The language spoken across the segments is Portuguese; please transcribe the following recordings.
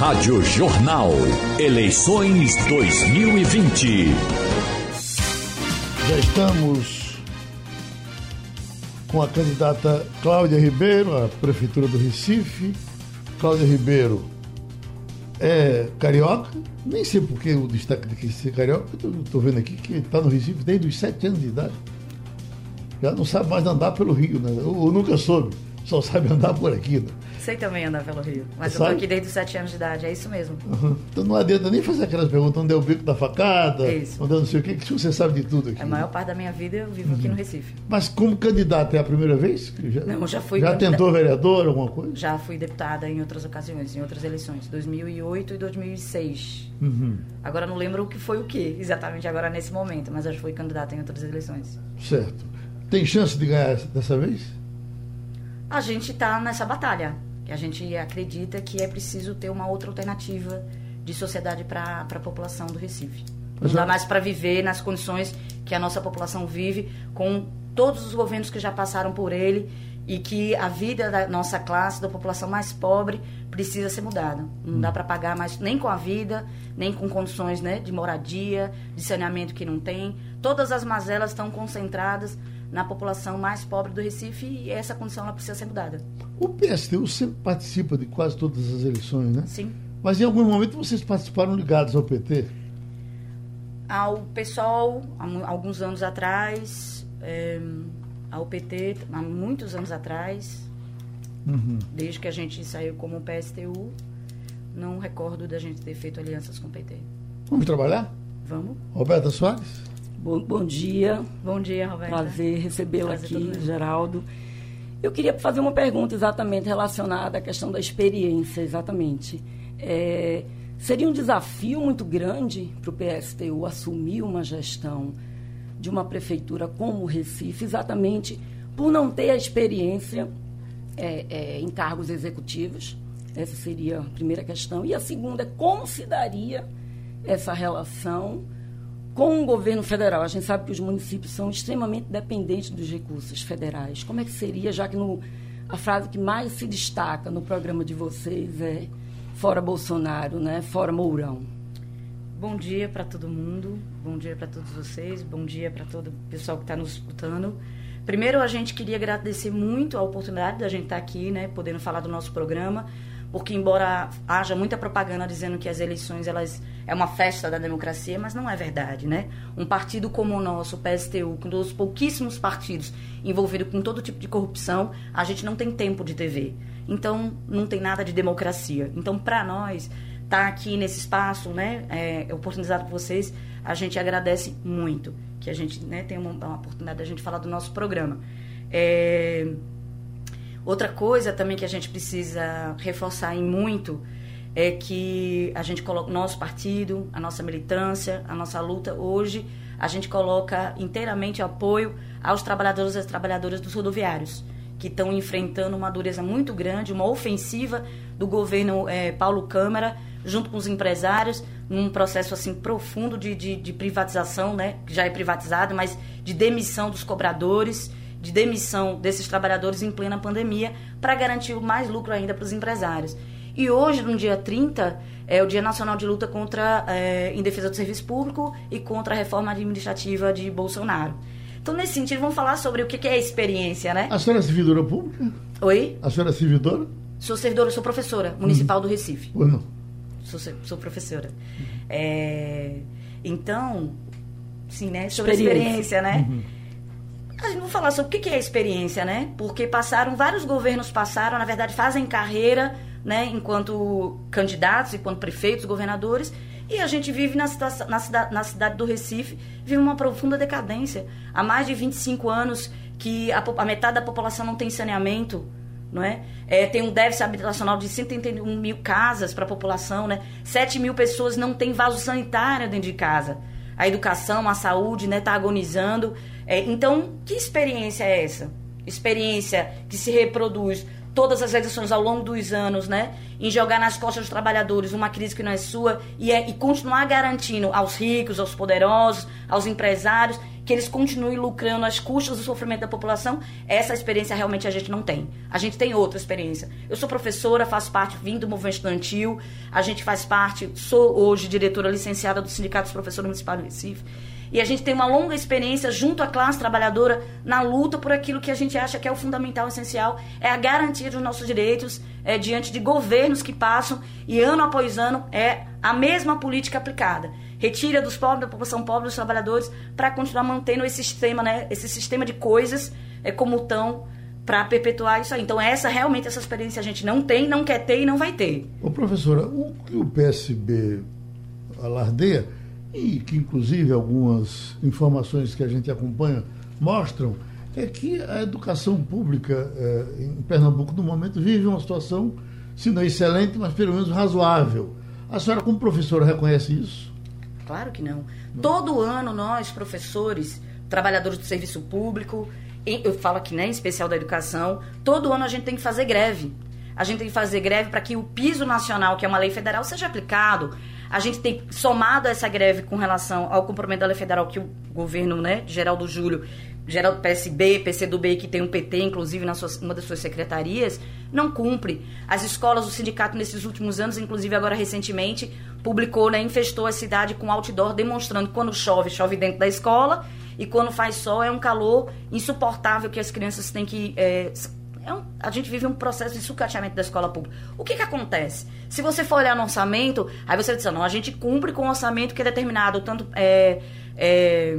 Rádio Jornal. Eleições 2020. Já estamos com a candidata Cláudia Ribeiro, à Prefeitura do Recife. Cláudia Ribeiro é carioca, nem sei por que o destaque de que ser carioca, estou vendo aqui que está no Recife desde os sete anos de idade. Já não sabe mais andar pelo Rio, né? Ou nunca soube, só sabe andar por aqui. Né? Sei também andar pelo Rio, mas Sabe? eu tô aqui desde os sete anos de idade, é isso mesmo. Uhum. Então não adianta nem fazer aquelas perguntas onde é o bico da facada, isso. onde é não sei o que, que você sabe de tudo aqui. A maior parte da minha vida eu vivo uhum. aqui no Recife. Mas como candidata é a primeira vez? Já, não, já fui. Já candidata... tentou vereador, alguma coisa? Já fui deputada em outras ocasiões, em outras eleições, 2008 e 2006. Uhum. Agora não lembro o que foi o que exatamente agora nesse momento, mas já fui candidata em outras eleições. Certo. Tem chance de ganhar dessa vez? A gente está nessa batalha a gente acredita que é preciso ter uma outra alternativa de sociedade para a população do Recife. Não dá mais para viver nas condições que a nossa população vive, com todos os governos que já passaram por ele e que a vida da nossa classe, da população mais pobre, precisa ser mudada. Não hum. dá para pagar mais nem com a vida, nem com condições né, de moradia, de saneamento que não tem. Todas as mazelas estão concentradas na população mais pobre do Recife e essa condição ela precisa ser mudada. O PSTU sempre participa de quase todas as eleições, né? Sim. Mas em algum momento vocês participaram ligados ao PT? Ao PSOL, há alguns anos atrás, é, ao PT, há muitos anos atrás, uhum. desde que a gente saiu como PSTU, não recordo da gente ter feito alianças com o PT. Vamos trabalhar? Vamos. Roberta Soares? Bom, bom dia. Bom dia, Roberto. Prazer recebê-lo aqui, Geraldo. Eu queria fazer uma pergunta exatamente relacionada à questão da experiência, exatamente. É, seria um desafio muito grande para o PSTU assumir uma gestão de uma prefeitura como o Recife, exatamente por não ter a experiência é, é, em cargos executivos. Essa seria a primeira questão. E a segunda é como se daria essa relação com o governo federal, a gente sabe que os municípios são extremamente dependentes dos recursos federais. Como é que seria, já que no, a frase que mais se destaca no programa de vocês é fora Bolsonaro, né? Fora Mourão. Bom dia para todo mundo, bom dia para todos vocês, bom dia para todo o pessoal que está nos escutando. Primeiro, a gente queria agradecer muito a oportunidade da gente estar tá aqui, né, podendo falar do nosso programa porque embora haja muita propaganda dizendo que as eleições elas é uma festa da democracia, mas não é verdade, né? Um partido como o nosso, o PSTU, um dos pouquíssimos partidos envolvidos com todo tipo de corrupção, a gente não tem tempo de TV. Então, não tem nada de democracia. Então, para nós, estar tá aqui nesse espaço, né, é, é oportunizado por vocês, a gente agradece muito que a gente né, tenha uma, uma oportunidade da gente falar do nosso programa. É, Outra coisa também que a gente precisa reforçar em muito é que a gente coloca nosso partido, a nossa militância, a nossa luta hoje, a gente coloca inteiramente apoio aos trabalhadores e às trabalhadoras dos rodoviários, que estão enfrentando uma dureza muito grande, uma ofensiva do governo é, Paulo Câmara, junto com os empresários, num processo assim profundo de, de, de privatização, né, que já é privatizado, mas de demissão dos cobradores de demissão desses trabalhadores em plena pandemia para garantir mais lucro ainda para os empresários. E hoje, no dia 30, é o Dia Nacional de Luta contra é, em defesa do serviço público e contra a reforma administrativa de Bolsonaro. Então, nesse sentido, vamos falar sobre o que é a experiência, né? A senhora é servidora pública? Oi? A senhora é servidora? Sou servidora, sou professora municipal uhum. do Recife. Ou não? Sou, sou professora. Uhum. É, então, sim, né? Sobre experiência. a experiência, né? Uhum. A gente vai falar sobre o que é experiência, né? Porque passaram, vários governos passaram, na verdade, fazem carreira, né, enquanto candidatos, enquanto prefeitos, governadores, e a gente vive na, na, cidade, na cidade do Recife, vive uma profunda decadência. Há mais de 25 anos que a, a metade da população não tem saneamento, não é? é? tem um déficit habitacional de 131 mil casas para a população, né? 7 mil pessoas não têm vaso sanitário dentro de casa. A educação, a saúde, né, está agonizando. É, então, que experiência é essa? Experiência que se reproduz todas as eleições ao longo dos anos, né? Em jogar nas costas dos trabalhadores uma crise que não é sua e, é, e continuar garantindo aos ricos, aos poderosos, aos empresários que eles continuem lucrando às custas do sofrimento da população, essa experiência realmente a gente não tem. A gente tem outra experiência. Eu sou professora, faço parte, vim do movimento estudantil, a gente faz parte, sou hoje diretora licenciada do Sindicato dos Professores Municipais do Recife. E a gente tem uma longa experiência junto à classe trabalhadora na luta por aquilo que a gente acha que é o fundamental, essencial, é a garantia dos nossos direitos é, diante de governos que passam e ano após ano é a mesma política aplicada retira dos pobres, da população pobre, dos trabalhadores, para continuar mantendo esse sistema, né, esse sistema de coisas é, como estão para perpetuar isso aí. Então, essa realmente, essa experiência a gente não tem, não quer ter e não vai ter. Ô, professora, o que o PSB alardeia, e que inclusive algumas informações que a gente acompanha mostram, é que a educação pública é, em Pernambuco, no momento, vive uma situação, se não excelente, mas pelo menos razoável. A senhora, como professora, reconhece isso? Claro que não. Todo ano nós, professores, trabalhadores do serviço público, eu falo aqui, né, em especial da educação, todo ano a gente tem que fazer greve. A gente tem que fazer greve para que o piso nacional, que é uma lei federal, seja aplicado. A gente tem somado essa greve com relação ao cumprimento da lei federal que o governo, né, Geraldo Júlio geral do PSB, PCdoB, que tem um PT, inclusive, na sua, uma das suas secretarias, não cumpre. As escolas, o sindicato, nesses últimos anos, inclusive agora recentemente, publicou, né, infestou a cidade com outdoor demonstrando que quando chove, chove dentro da escola, e quando faz sol é um calor insuportável que as crianças têm que. É, é um, a gente vive um processo de sucateamento da escola pública. O que, que acontece? Se você for olhar no orçamento, aí você diz, não, a gente cumpre com o orçamento que é determinado, tanto. É, é,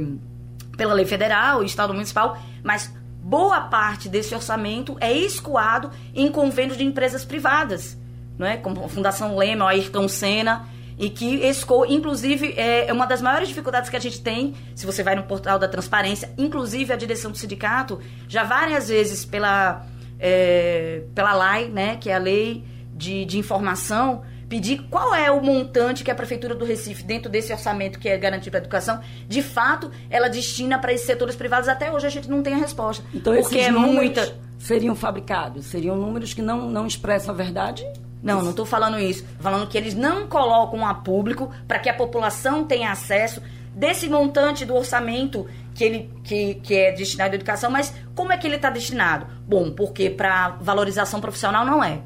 pela lei federal estado municipal, mas boa parte desse orçamento é escoado em convênios de empresas privadas, não é? Como a Fundação Lema, a Ayrton Senna, e que escoou, inclusive, é, é uma das maiores dificuldades que a gente tem, se você vai no portal da transparência, inclusive a direção do sindicato, já várias vezes pela, é, pela LAI, né, que é a Lei de, de Informação, pedir qual é o montante que a Prefeitura do Recife, dentro desse orçamento que é garantido para a educação, de fato, ela destina para esses setores privados. Até hoje a gente não tem a resposta. Então, porque esses é muita. Seriam fabricados? Seriam números que não, não expressam a verdade? Não, não estou falando isso. Estou falando que eles não colocam a público para que a população tenha acesso desse montante do orçamento que, ele, que, que é destinado à educação, mas como é que ele está destinado? Bom, porque para valorização profissional não é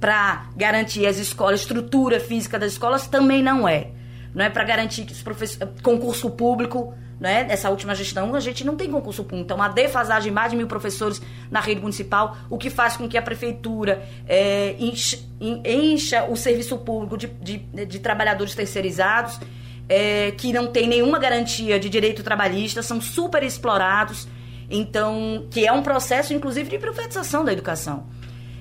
para garantir as escolas, estrutura física das escolas também não é. Não é para garantir que os professores, concurso público, né? Essa última gestão a gente não tem concurso público, então a defasagem de mais de mil professores na rede municipal, o que faz com que a prefeitura é, encha, encha, o serviço público de, de, de trabalhadores terceirizados, é, que não tem nenhuma garantia de direito trabalhista, são super explorados, então que é um processo inclusive de privatização da educação.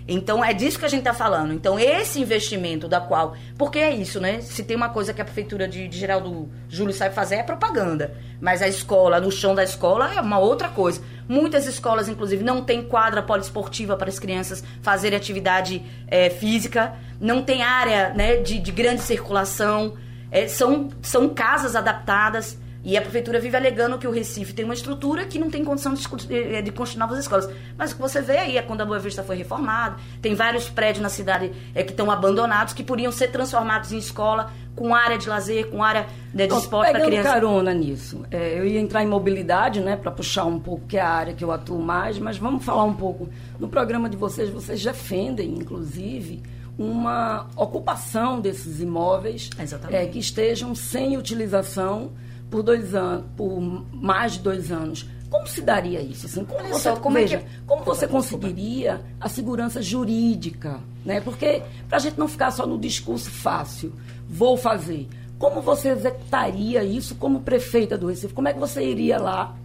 Então é disso que a gente está falando. Então esse investimento da qual, porque é isso, né? Se tem uma coisa que a prefeitura de, de Geraldo Júlio sabe fazer é propaganda, mas a escola, no chão da escola é uma outra coisa. Muitas escolas, inclusive, não tem quadra poliesportiva para as crianças fazerem atividade é, física, não tem área né, de, de grande circulação, é, são, são casas adaptadas. E a prefeitura vive alegando que o Recife tem uma estrutura que não tem condição de, eh, de construir novas escolas. Mas o que você vê aí é quando a Boa Vista foi reformada, tem vários prédios na cidade é, que estão abandonados, que poderiam ser transformados em escola, com área de lazer, com área né, de esporte para criança. carona nisso. É, eu ia entrar em mobilidade, né, para puxar um pouco, que é a área que eu atuo mais, mas vamos falar um pouco. No programa de vocês, vocês defendem, inclusive, uma ocupação desses imóveis é, que estejam sem utilização por dois anos, por mais de dois anos. Como se daria isso? Assim, como você, só, como, veja, é que... como você conseguiria a segurança jurídica? Né? Porque, para a gente não ficar só no discurso fácil, vou fazer. Como você executaria isso como prefeita do Recife? Como é que você iria lá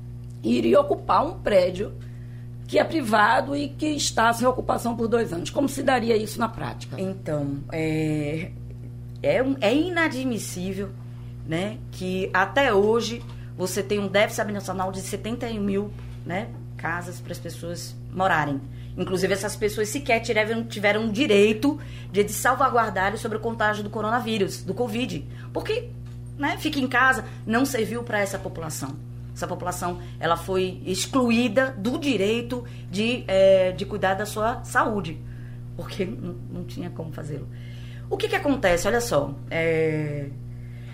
e iria ocupar um prédio que é privado e que está sem ocupação por dois anos? Como se daria isso na prática? Então, é, é, é inadmissível né, que até hoje você tem um déficit habitacional de 71 mil né, casas para as pessoas morarem. Inclusive, essas pessoas sequer tiveram, tiveram direito de, de salvaguardar sobre o contágio do coronavírus, do Covid. Porque né, fica em casa não serviu para essa população. Essa população ela foi excluída do direito de, é, de cuidar da sua saúde. porque não, tinha como fazê-lo. O que, que acontece? Olha só, é,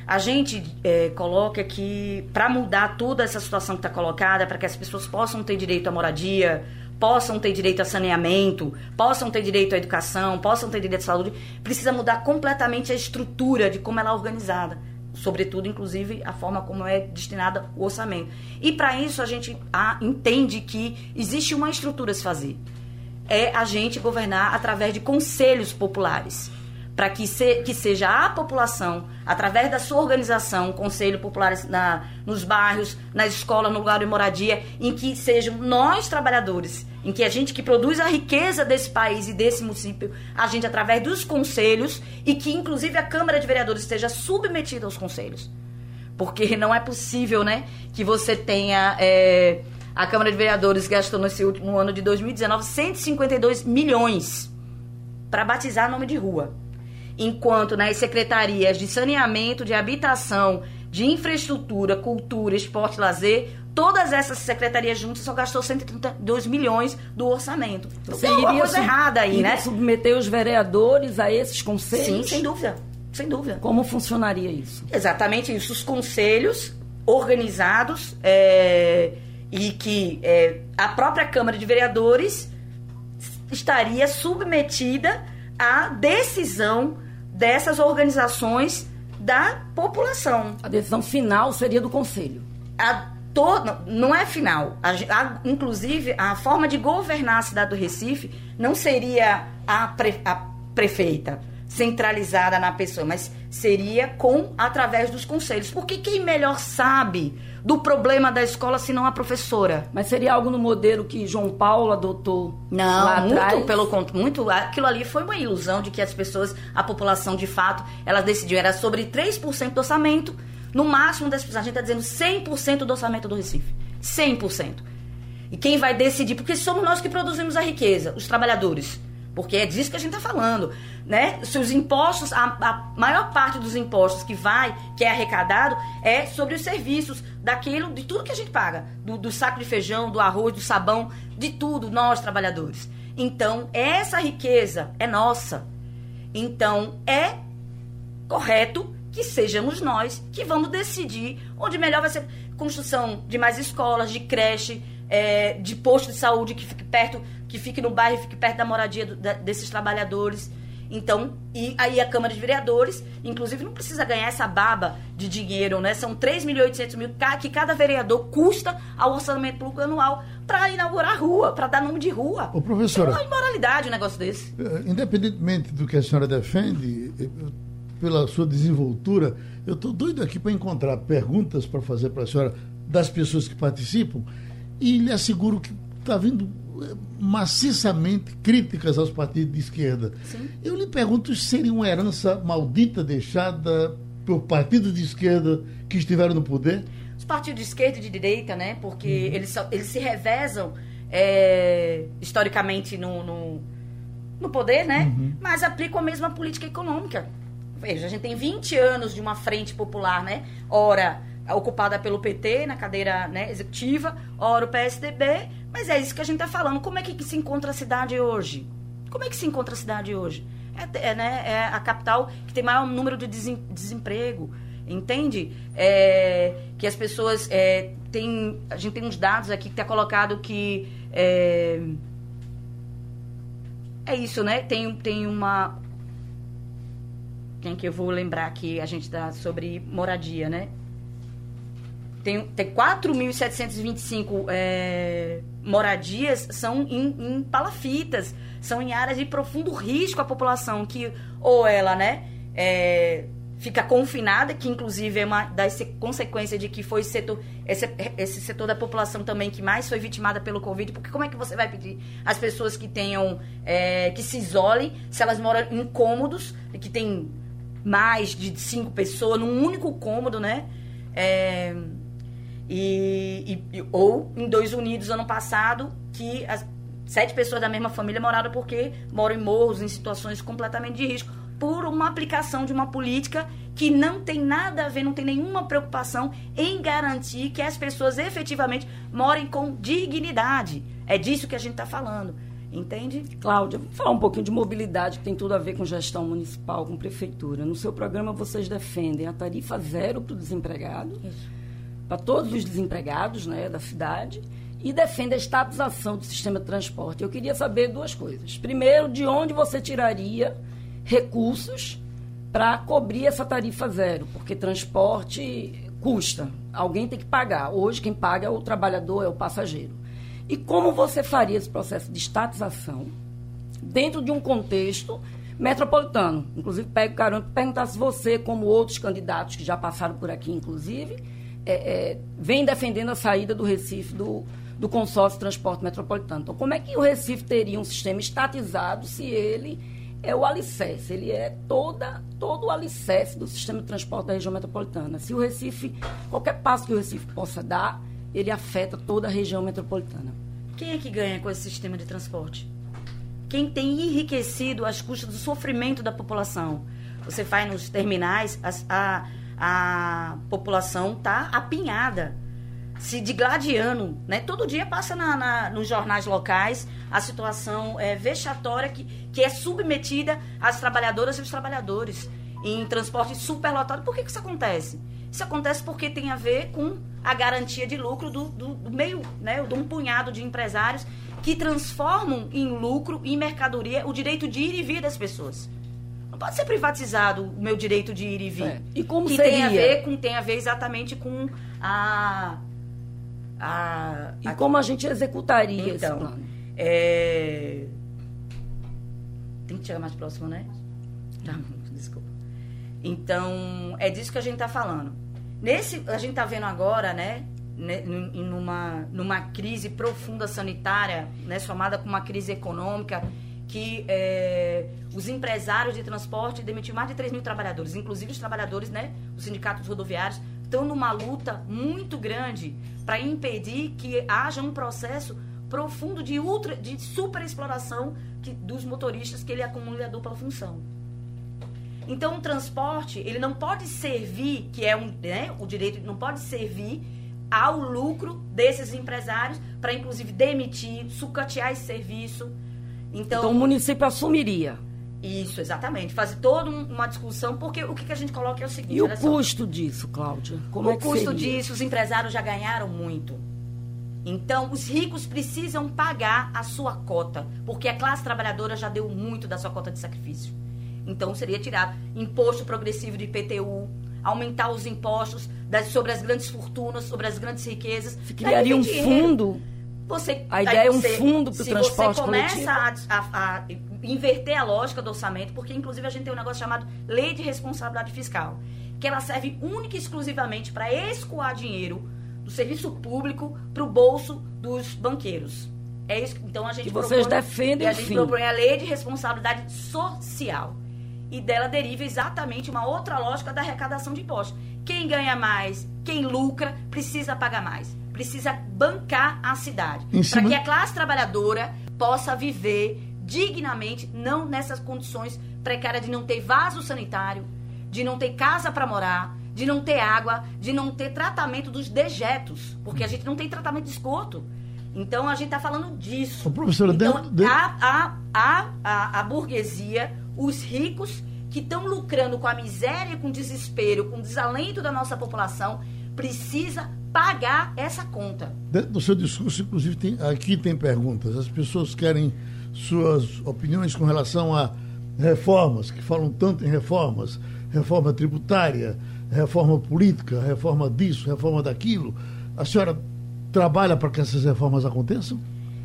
a gente é, coloca que para mudar toda essa situação que está colocada, para que as pessoas possam ter direito à moradia, possam ter direito a saneamento, possam ter direito à educação, possam ter direito à saúde, precisa mudar completamente a estrutura de como ela é organizada. Sobretudo, inclusive, a forma como é destinada o orçamento. E para isso a gente entende que existe uma estrutura a se fazer. É a gente governar através de conselhos populares para que, se, que seja a população, através da sua organização, Conselho Popular na, nos bairros, nas escolas, no lugar de moradia, em que sejam nós, trabalhadores, em que a gente que produz a riqueza desse país e desse município, a gente através dos conselhos e que inclusive a Câmara de Vereadores esteja submetida aos conselhos. Porque não é possível, né, que você tenha... É, a Câmara de Vereadores gastou nesse último ano de 2019 152 milhões para batizar nome de rua enquanto nas secretarias de saneamento, de habitação, de infraestrutura, cultura, esporte e lazer, todas essas secretarias juntas só gastou 132 milhões do orçamento. Então, Você tem alguma coisa errada aí, né? submeter os vereadores a esses conselhos? Sim, sem dúvida. Sem dúvida. Como funcionaria isso? Exatamente isso. Os conselhos organizados é, e que é, a própria Câmara de Vereadores estaria submetida à decisão dessas organizações da população. A decisão final seria do conselho. A to, não é final. A, a, inclusive, a forma de governar a cidade do Recife não seria a, pre, a prefeita centralizada na pessoa, mas seria com através dos conselhos. Porque quem melhor sabe do problema da escola se não a professora? Mas seria algo no modelo que João Paulo adotou não, lá muito atrás? pelo contrário, muito aquilo ali foi uma ilusão de que as pessoas, a população de fato, elas decidiam era sobre 3% do orçamento, no máximo 10%, a gente está dizendo 100% do orçamento do Recife. 100%. E quem vai decidir? Porque somos nós que produzimos a riqueza, os trabalhadores. Porque é disso que a gente está falando né? Se os impostos, a, a, maior parte dos impostos que vai, que é arrecadado, é sobre os serviços, daquilo, de tudo que a gente paga. Do, do saco de feijão, do arroz, do sabão, de tudo, nós trabalhadores. Então, essa riqueza é nossa. Então, é correto que sejamos nós que vamos decidir onde melhor vai ser construção de mais escolas, de creche, é, de posto de saúde que fique perto, que fique no bairro, fique perto da moradia do, da, desses trabalhadores. Então, e aí a Câmara de Vereadores, inclusive, não precisa ganhar essa baba de dinheiro, né? São 3 milhões e 800 mil que cada vereador custa ao orçamento público anual para inaugurar rua, para dar nome de rua. Ô, professora, é uma imoralidade um negócio desse. Eh, independentemente do que a senhora defende, eh, pela sua desenvoltura, eu estou doido aqui para encontrar perguntas para fazer para a senhora das pessoas que participam e lhe asseguro que está vindo maciçamente críticas aos partidos de esquerda. Sim. Eu lhe pergunto se seria uma herança maldita deixada por partidos de esquerda que estiveram no poder? Os partidos de esquerda e de direita, né? Porque uhum. eles, eles se revezam é, historicamente no, no, no, poder, né? Uhum. Mas aplicam a mesma política econômica. Veja, a gente tem 20 anos de uma frente popular, né? Ora ocupada pelo PT na cadeira né, executiva, ora o PSDB, mas é isso que a gente está falando. Como é que se encontra a cidade hoje? Como é que se encontra a cidade hoje? É, é, né, é a capital que tem maior número de desemprego. Entende? É, que as pessoas é, têm. A gente tem uns dados aqui que está colocado que. É, é isso, né? Tem, tem uma. Quem que eu vou lembrar aqui? A gente está sobre moradia, né? Tem, tem 4.725 é, moradias são em, em, palafitas, são em áreas de profundo risco à população, que ou ela, né, é, fica confinada, que inclusive é uma das consequências de que foi setor, esse, esse setor da população também que mais foi vitimada pelo Covid, porque como é que você vai pedir às pessoas que tenham, é, que se isolem, se elas moram em cômodos, que tem mais de cinco pessoas num único cômodo, né? É, e, e, ou em Dois Unidos, ano passado, que as sete pessoas da mesma família moraram porque moram em morros, em situações completamente de risco, por uma aplicação de uma política que não tem nada a ver, não tem nenhuma preocupação em garantir que as pessoas efetivamente morem com dignidade. É disso que a gente está falando. Entende? Cláudia, vamos falar um pouquinho de mobilidade, que tem tudo a ver com gestão municipal, com prefeitura. No seu programa, vocês defendem a tarifa zero para o desempregado, para todos os desempregados né, da cidade, e defende a estatização do sistema de transporte. Eu queria saber duas coisas. Primeiro, de onde você tiraria recursos para cobrir essa tarifa zero? Porque transporte custa, alguém tem que pagar. Hoje, quem paga é o trabalhador, é o passageiro. E como você faria esse processo de estatização dentro de um contexto metropolitano? Inclusive, pego caramba para perguntar se você, como outros candidatos que já passaram por aqui, inclusive, é, é, vem defendendo a saída do Recife do, do consórcio de transporte metropolitano. Então, como é que o Recife teria um sistema estatizado se ele é o alicerce, ele é toda, todo o alicerce do sistema de transporte da região metropolitana. Se o Recife, qualquer passo que o Recife possa dar, ele afeta toda a região metropolitana. Quem é que ganha com esse sistema de transporte? Quem tem enriquecido as custas do sofrimento da população? Você vai nos terminais, a, a, a população está apinhada se digladiando, né? Todo dia passa na, na, nos jornais locais a situação é, vexatória que, que é submetida às trabalhadoras e aos trabalhadores em transporte superlotado. Por que, que isso acontece? Isso acontece porque tem a ver com a garantia de lucro do, do, do meio, né? De um punhado de empresários que transformam em lucro, em mercadoria, o direito de ir e vir das pessoas. Não pode ser privatizado o meu direito de ir e vir. É. E como que seria? tem a ver com tem a ver exatamente com a a, e a... como a gente executaria então, esse plano? É... Tem que chegar mais próximo, né? Tá, desculpa. Então, é disso que a gente está falando. Nesse, a gente está vendo agora, né? Numa, numa crise profunda sanitária, né, somada com uma crise econômica, que é, os empresários de transporte demitiram mais de 3 mil trabalhadores, inclusive os trabalhadores, né, os sindicatos rodoviários, estão numa luta muito grande para impedir que haja um processo profundo de ultra, de superexploração que, dos motoristas que ele acumula a dupla função. Então o transporte ele não pode servir, que é um, né, o direito não pode servir ao lucro desses empresários para inclusive demitir, sucatear esse serviço. Então, então o município assumiria isso, exatamente. Fazer toda uma discussão, porque o que, que a gente coloca é o seguinte. E o custo só. disso, Cláudia? Como o é que custo seria? disso, os empresários já ganharam muito. Então, os ricos precisam pagar a sua cota, porque a classe trabalhadora já deu muito da sua cota de sacrifício. Então, seria tirado imposto progressivo de IPTU, aumentar os impostos das, sobre as grandes fortunas, sobre as grandes riquezas. Criaria um fundo? Você, a ideia é um fundo para o transporte Se você começa a, a, a, inverter a lógica do orçamento, porque inclusive a gente tem um negócio chamado Lei de Responsabilidade Fiscal, que ela serve única e exclusivamente para escoar dinheiro do serviço público para o bolso dos banqueiros. É isso. Então a gente que vocês propõe, defendem a gente propõe a Lei de Responsabilidade Social. E dela deriva exatamente uma outra lógica da arrecadação de impostos. Quem ganha mais, quem lucra, precisa pagar mais. Precisa bancar a cidade. Para que a classe trabalhadora possa viver dignamente, não nessas condições precárias de não ter vaso sanitário, de não ter casa para morar, de não ter água, de não ter tratamento dos dejetos, porque a gente não tem tratamento de esgoto. Então a gente está falando disso. professora, então. A, a, a, a, a burguesia, os ricos que estão lucrando com a miséria, com o desespero, com o desalento da nossa população, precisa pagar essa conta. Dentro do seu discurso, inclusive, tem, aqui tem perguntas. As pessoas querem suas opiniões com relação a reformas, que falam tanto em reformas, reforma tributária, reforma política, reforma disso, reforma daquilo. A senhora trabalha para que essas reformas aconteçam?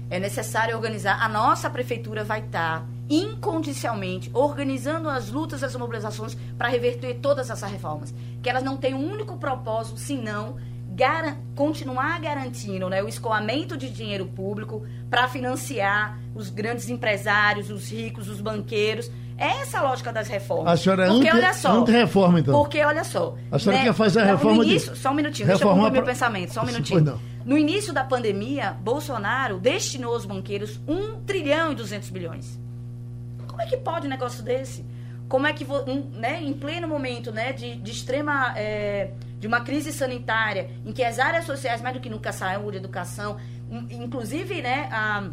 É necessário organizar. A nossa prefeitura vai estar incondicionalmente organizando as lutas, as mobilizações para reverter todas essas reformas. Que elas não têm um único propósito senão gar continuar garantindo né, o escoamento de dinheiro público para financiar os grandes empresários, os ricos, os banqueiros. É essa a lógica das reformas. A senhora porque, ante, olha só, reforma então. Porque, olha só. A senhora né, quer fazer a reforma início, de... Só um minutinho, deixa eu concluir meu pensamento, só um minutinho. No início da pandemia, Bolsonaro destinou aos banqueiros 1 trilhão e 200 bilhões. Como é que pode um negócio desse? Como é que, né, em pleno momento né, de, de extrema... É, de uma crise sanitária, em que as áreas sociais, mais do que nunca, saúde, educação, inclusive né, a,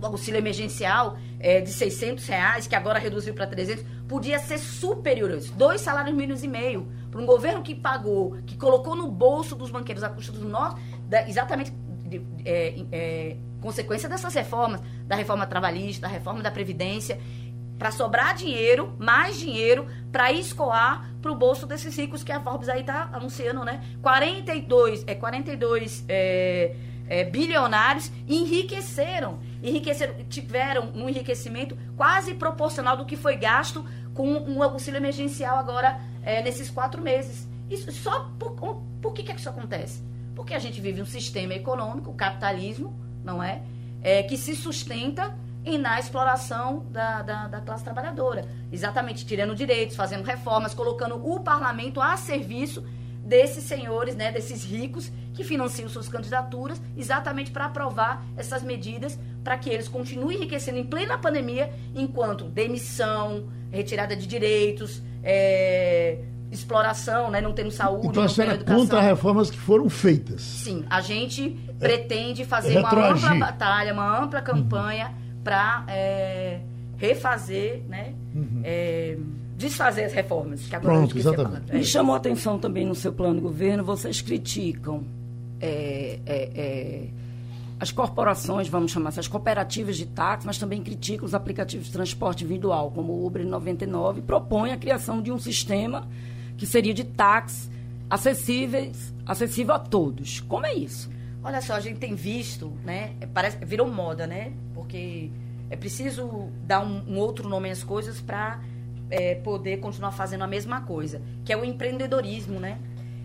o auxílio emergencial é, de 600 reais, que agora reduziu para 300, podia ser superior a isso. Dois salários mínimos e meio. Para um governo que pagou, que colocou no bolso dos banqueiros a custa do nosso, da, exatamente é, é, consequência dessas reformas, da reforma trabalhista, da reforma da Previdência, para sobrar dinheiro, mais dinheiro, para escoar para o bolso desses ricos que a Forbes aí está anunciando, né? 42, é, 42 é, é, bilionários enriqueceram, enriqueceram, tiveram um enriquecimento quase proporcional do que foi gasto com um auxílio emergencial agora é, nesses quatro meses. Isso só por, por que, que isso acontece? Porque a gente vive um sistema econômico, o capitalismo, não é? é que se sustenta e na exploração da, da, da, classe trabalhadora. Exatamente, tirando direitos, fazendo reformas, colocando o parlamento a serviço desses senhores, né, desses ricos que financiam suas candidaturas, exatamente para aprovar essas medidas para que eles continuem enriquecendo em plena pandemia, enquanto demissão, retirada de direitos, é, exploração, né, não tendo saúde, então, não tendo educação. contra reformas que foram feitas. Sim, a gente é, pretende fazer uma ampla batalha, uma ampla campanha uhum. Para é, refazer, né, uhum. é, desfazer as reformas. Que agora Pronto, exatamente. Me chamou a atenção também no seu plano de governo, vocês criticam é, é, é, as corporações, vamos chamar assim, as cooperativas de táxi, mas também criticam os aplicativos de transporte individual, como o Uber 99, e propõe a criação de um sistema que seria de táxi acessíveis, acessível a todos. Como é isso? Olha só, a gente tem visto, né? Parece, virou moda, né? Porque é preciso dar um, um outro nome às coisas para é, poder continuar fazendo a mesma coisa, que é o empreendedorismo, né?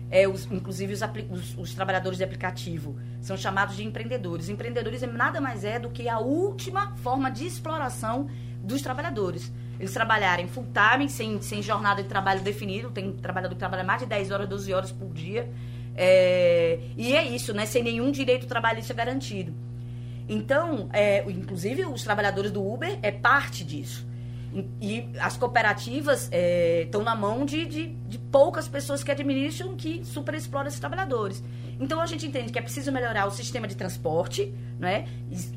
É, os, inclusive os, os, os, trabalhadores de aplicativo são chamados de empreendedores. Empreendedores nada mais é do que a última forma de exploração dos trabalhadores. Eles trabalharem full time, sem, sem jornada de trabalho definido, tem trabalhador que trabalha mais de 10 horas, 12 horas por dia. É, e é isso, né? Sem nenhum direito trabalhista garantido. Então, é, inclusive os trabalhadores do Uber é parte disso. E as cooperativas estão é, na mão de, de, de, poucas pessoas que administram que superexploram esses trabalhadores. Então a gente entende que é preciso melhorar o sistema de transporte, né?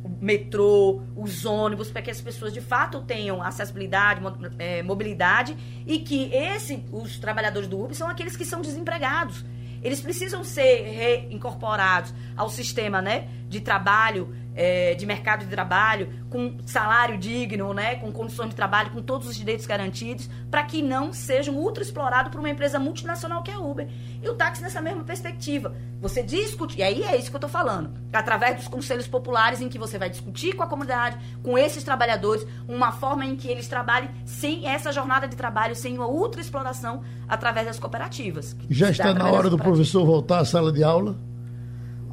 o metrô, os ônibus, para que as pessoas de fato tenham acessibilidade, é, mobilidade e que esse, os trabalhadores do Uber são aqueles que são desempregados. Eles precisam ser reincorporados ao sistema né, de trabalho é, de mercado de trabalho, com salário digno, né, com condições de trabalho, com todos os direitos garantidos, para que não sejam ultra explorados por uma empresa multinacional que é a Uber. E o táxi nessa mesma perspectiva. Você discute, e aí é isso que eu estou falando, através dos conselhos populares em que você vai discutir com a comunidade, com esses trabalhadores, uma forma em que eles trabalhem sem essa jornada de trabalho, sem uma ultra exploração através das cooperativas. Já está na hora do professor voltar à sala de aula?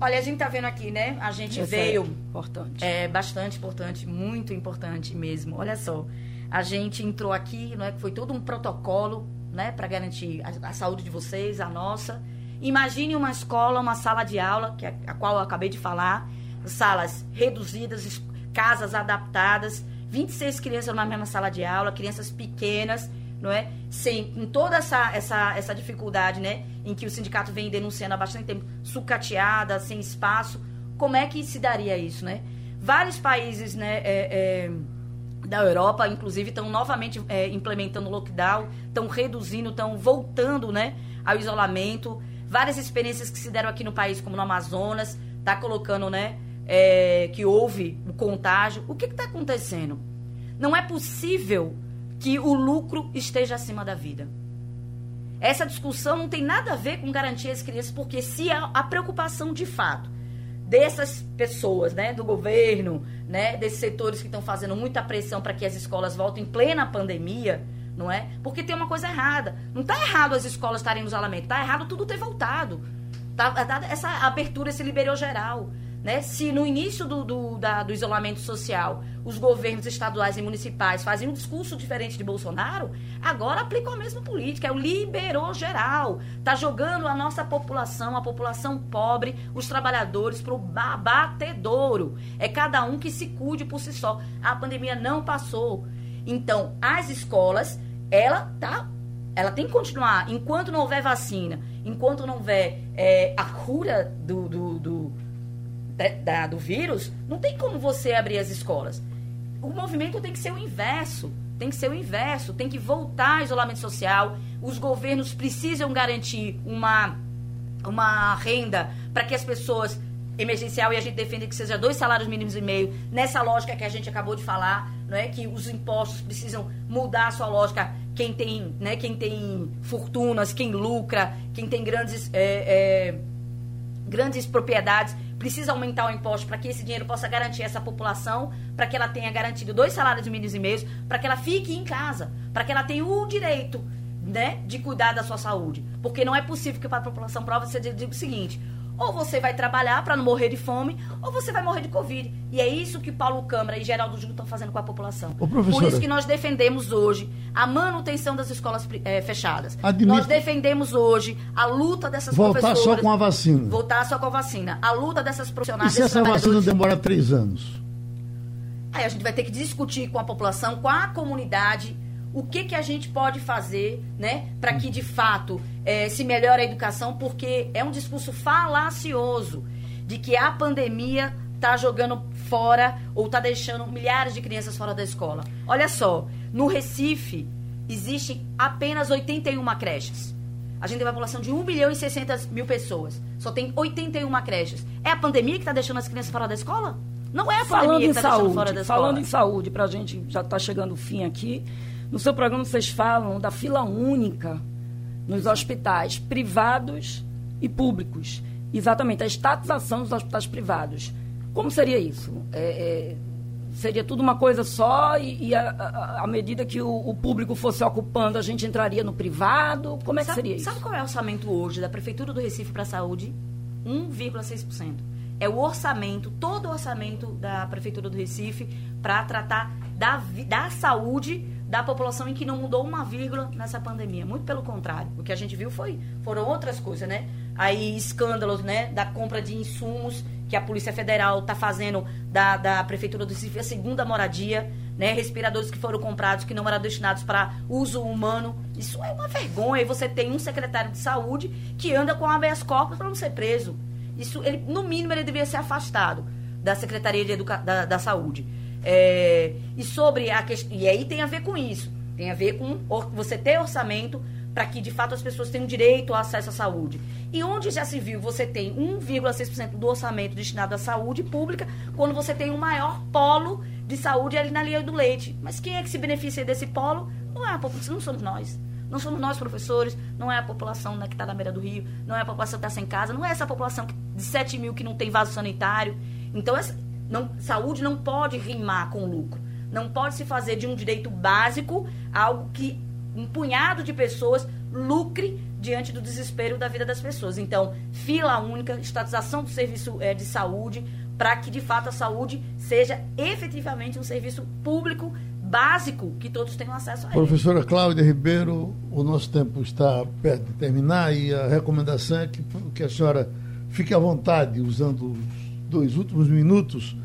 Olha, a gente tá vendo aqui, né? A gente Esse veio. É importante. É bastante importante, muito importante mesmo. Olha só. A gente entrou aqui, né? Foi todo um protocolo, né? Para garantir a, a, saúde de vocês, a nossa. Imagine uma escola, uma sala de aula, que é a qual eu acabei de falar, salas reduzidas, casas adaptadas, 26 crianças numa mesma sala de aula, crianças pequenas não é? Sem, com toda essa, essa, essa dificuldade, né? Em que o sindicato vem denunciando há bastante tempo, sucateada, sem espaço, como é que se daria isso, né? Vários países, né? É, é, da Europa, inclusive, estão novamente é, implementando lockdown, estão reduzindo, estão voltando, né? Ao isolamento. Várias experiências que se deram aqui no país, como no Amazonas, tá colocando, né? É, que houve o contágio. O que está acontecendo? Não é possível que o lucro esteja acima da vida. Essa discussão não tem nada a ver com garantir as crianças, porque se a, a preocupação de fato dessas pessoas, né, do governo, né, desses setores que estão fazendo muita pressão para que as escolas voltem em plena pandemia, não é? Porque tem uma coisa errada. Não está errado as escolas estarem no isolamento, está errado tudo ter voltado. Tá, essa abertura, esse liberou geral. Né? Se no início do, do, da, do isolamento social os governos estaduais e municipais faziam um discurso diferente de Bolsonaro, agora aplicam a mesma política, é o liberou geral. Está jogando a nossa população, a população pobre, os trabalhadores, para o batedouro. É cada um que se cuide por si só. A pandemia não passou. Então, as escolas, ela tá ela tem que continuar. Enquanto não houver vacina, enquanto não houver é, a cura do, do, do da, do vírus, não tem como você abrir as escolas. O movimento tem que ser o inverso. Tem que ser o inverso. Tem que voltar ao isolamento social. Os governos precisam garantir uma, uma renda para que as pessoas emergencial e a gente defende que seja dois salários mínimos e meio, nessa lógica que a gente acabou de falar, não é que os impostos precisam mudar a sua lógica, quem tem, né, quem tem fortunas, quem lucra, quem tem grandes, é, é, grandes propriedades, precisa aumentar o imposto para que esse dinheiro possa garantir essa população, para que ela tenha garantido dois salários mínimos e meio, para que ela fique em casa, para que ela tenha o direito né, de cuidar da sua saúde. Porque não é possível que para a população prova você diga o seguinte: ou você vai trabalhar para não morrer de fome, ou você vai morrer de Covid. E é isso que Paulo Câmara e Geraldo Júlio estão fazendo com a população. Por isso que nós defendemos hoje a manutenção das escolas é, fechadas. Admito... Nós defendemos hoje a luta dessas Voltar professoras... Voltar só com a vacina. Voltar só com a vacina. A luta dessas profissionais... E se essa vacina demora três anos? Aí a gente vai ter que discutir com a população, com a comunidade o que, que a gente pode fazer, né, para que de fato é, se melhore a educação, porque é um discurso falacioso de que a pandemia está jogando fora ou está deixando milhares de crianças fora da escola. Olha só, no Recife existem apenas 81 creches. A gente tem uma população de 1 milhão e 600 mil pessoas. Só tem 81 creches. É a pandemia que está deixando as crianças fora da escola? Não é a pandemia falando que está deixando fora da escola. Falando em saúde, para a gente já está chegando o fim aqui. No seu programa vocês falam da fila única nos hospitais privados e públicos. Exatamente, a estatização dos hospitais privados. Como seria isso? É, é, seria tudo uma coisa só e, e à medida que o, o, público fosse ocupando, a gente entraria no privado? Como é que sabe, seria isso? Sabe qual é o orçamento hoje da Prefeitura do Recife para a saúde? 1,6%. É o orçamento, todo o orçamento da Prefeitura do Recife para tratar da, da saúde da população em que não mudou uma vírgula nessa pandemia. Muito pelo contrário. O que a gente viu foi, foram outras coisas, né? Aí escândalos, né? Da compra de insumos que a Polícia Federal está fazendo da, da Prefeitura do Recife, a segunda moradia, né? Respiradores que foram comprados que não eram destinados para uso humano. Isso é uma vergonha. E você tem um secretário de saúde que anda com habeas corpus para não ser preso. Isso, ele, no mínimo, ele deveria ser afastado da Secretaria de Educa da, da Saúde. É, e sobre a questão. E aí tem a ver com isso. Tem a ver com você ter orçamento para que de fato as pessoas tenham direito ao acesso à saúde. E onde já se viu, você tem 1,6% do orçamento destinado à saúde pública, quando você tem o maior polo de saúde ali na linha do leite. Mas quem é que se beneficia desse polo? Não é a população, não somos nós. Não somos nós, professores, não é a população né, que está na beira do rio, não é a população que está sem casa, não é essa população de 7 mil que não tem vaso sanitário. Então, essa, não, saúde não pode rimar com lucro. Não pode se fazer de um direito básico algo que um punhado de pessoas lucre diante do desespero da vida das pessoas. Então, fila única, estatização do serviço é, de saúde, para que de fato a saúde seja efetivamente um serviço público básico que todos tenham acesso a ele. Professora Cláudia Ribeiro, o nosso tempo está perto de terminar e a recomendação é que, que a senhora fique à vontade usando os dois últimos minutos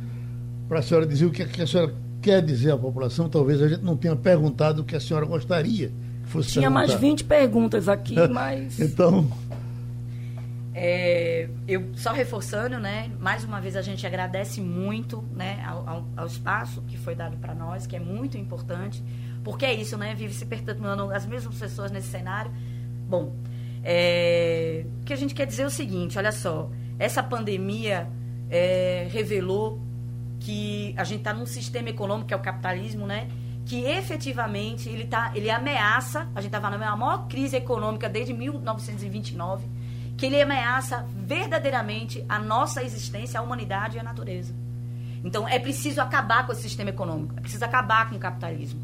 para a senhora dizer o que, é que a senhora quer dizer à população. Talvez a gente não tenha perguntado o que a senhora gostaria que fosse Tinha perguntar. mais 20 perguntas aqui, mas. então. É, eu só reforçando, né? Mais uma vez a gente agradece muito, né, ao, ao, ao espaço que foi dado para nós, que é muito importante, porque é isso, né? Vive se perturbando as mesmas pessoas nesse cenário. Bom, é, o que a gente quer dizer é o seguinte: olha só, essa pandemia é, revelou que a gente está num sistema econômico, que é o capitalismo, né? Que efetivamente ele, tá, ele ameaça, a gente estava na maior crise econômica desde 1929, que ele ameaça verdadeiramente a nossa existência, a humanidade e a natureza. Então é preciso acabar com esse sistema econômico, é preciso acabar com o capitalismo.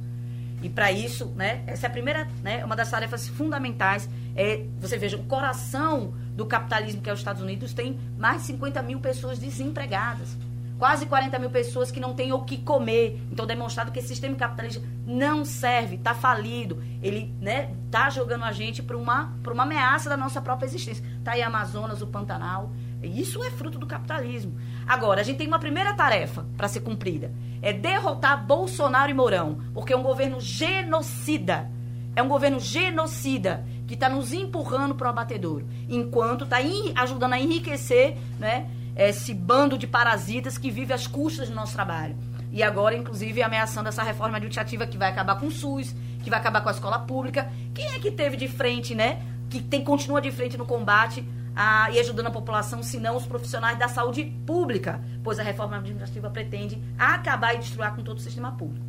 E para isso, né, essa é a primeira, né, uma das tarefas fundamentais. É, você veja, o coração do capitalismo, que é os Estados Unidos, tem mais de 50 mil pessoas desempregadas. Quase 40 mil pessoas que não têm o que comer. Então, demonstrado que esse sistema capitalista não serve, está falido. Ele né, tá jogando a gente para uma, uma ameaça da nossa própria existência. Está aí Amazonas, o Pantanal. Isso é fruto do capitalismo. Agora, a gente tem uma primeira tarefa para ser cumprida. É derrotar Bolsonaro e Mourão. Porque é um governo genocida. É um governo genocida que está nos empurrando para o abatedouro, enquanto está ajudando a enriquecer né, esse bando de parasitas que vive às custas do nosso trabalho. E agora, inclusive, ameaçando essa reforma administrativa que vai acabar com o SUS, que vai acabar com a escola pública. Quem é que teve de frente, né? Que tem, continua de frente no combate a, e ajudando a população, se não os profissionais da saúde pública, pois a reforma administrativa pretende acabar e destruir com todo o sistema público.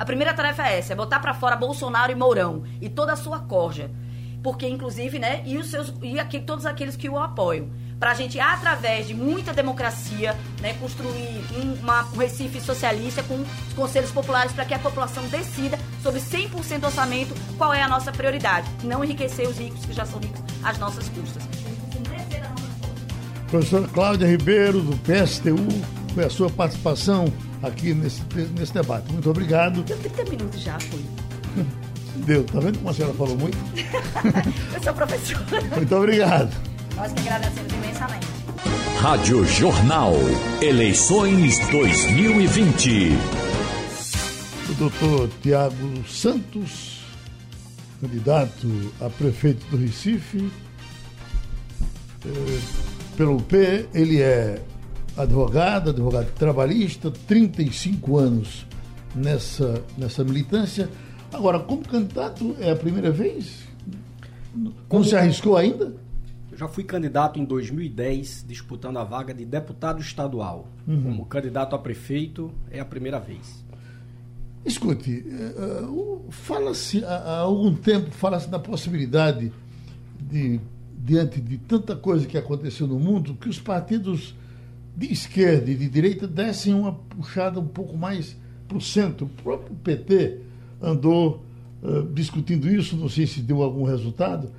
A primeira tarefa é essa, é botar para fora Bolsonaro e Mourão e toda a sua corja, porque inclusive, né, e os seus e aqui, todos aqueles que o apoiam, para a gente através de muita democracia, né, construir um, uma, um Recife socialista com os conselhos populares para que a população decida sobre 100% do orçamento qual é a nossa prioridade, não enriquecer os ricos que já são ricos às nossas custas. Professora Cláudia Ribeiro, do PSTU, foi a sua participação aqui nesse, nesse debate. Muito obrigado. Deu 30 minutos já, foi. Deu, tá vendo como a senhora falou muito? Eu sou professora. Muito obrigado. Nós que agradecemos imensamente. Rádio Jornal. Eleições 2020. O doutor Tiago Santos, candidato a prefeito do Recife, eh, pelo P, ele é advogado, advogado trabalhista, 35 anos nessa, nessa militância. Agora, como candidato, é a primeira vez? Como se arriscou ainda? Eu já fui candidato em 2010, disputando a vaga de deputado estadual. Uhum. Como candidato a prefeito, é a primeira vez. Escute, uh, fala-se há algum tempo, fala-se da possibilidade de, diante de tanta coisa que aconteceu no mundo, que os partidos de esquerda e de direita dessem uma puxada um pouco mais para o centro. O próprio PT andou uh, discutindo isso, não sei se deu algum resultado.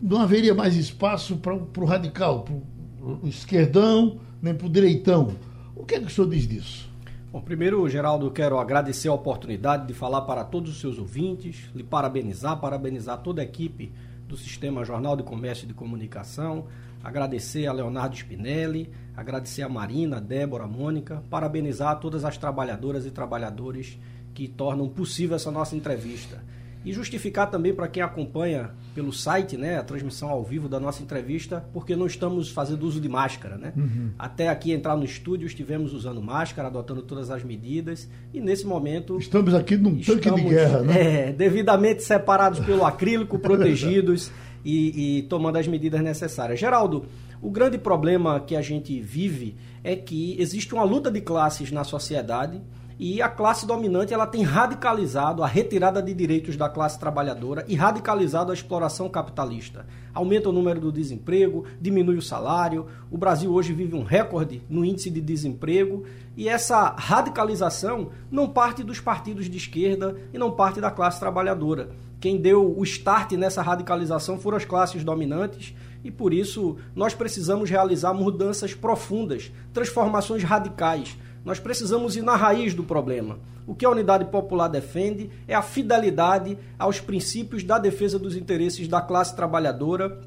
Não haveria mais espaço para o radical, para o esquerdão, nem para o direitão. O que é que o senhor diz disso? Bom, primeiro, Geraldo, quero agradecer a oportunidade de falar para todos os seus ouvintes, lhe parabenizar, parabenizar toda a equipe do Sistema Jornal de Comércio e de Comunicação, agradecer a Leonardo Spinelli, agradecer a Marina, a Débora, a Mônica, parabenizar todas as trabalhadoras e trabalhadores que tornam possível essa nossa entrevista. E justificar também para quem acompanha pelo site, né, a transmissão ao vivo da nossa entrevista, porque não estamos fazendo uso de máscara, né? Uhum. Até aqui entrar no estúdio estivemos usando máscara, adotando todas as medidas e nesse momento estamos aqui num estamos, tanque de guerra, né? É, devidamente separados pelo acrílico, protegidos e, e tomando as medidas necessárias. Geraldo, o grande problema que a gente vive é que existe uma luta de classes na sociedade e a classe dominante ela tem radicalizado a retirada de direitos da classe trabalhadora e radicalizado a exploração capitalista. Aumenta o número do desemprego, diminui o salário. O Brasil hoje vive um recorde no índice de desemprego e essa radicalização não parte dos partidos de esquerda e não parte da classe trabalhadora. Quem deu o start nessa radicalização foram as classes dominantes e por isso nós precisamos realizar mudanças profundas, transformações radicais nós precisamos ir na raiz do problema. O que a Unidade Popular defende é a fidelidade aos princípios da defesa dos interesses da classe trabalhadora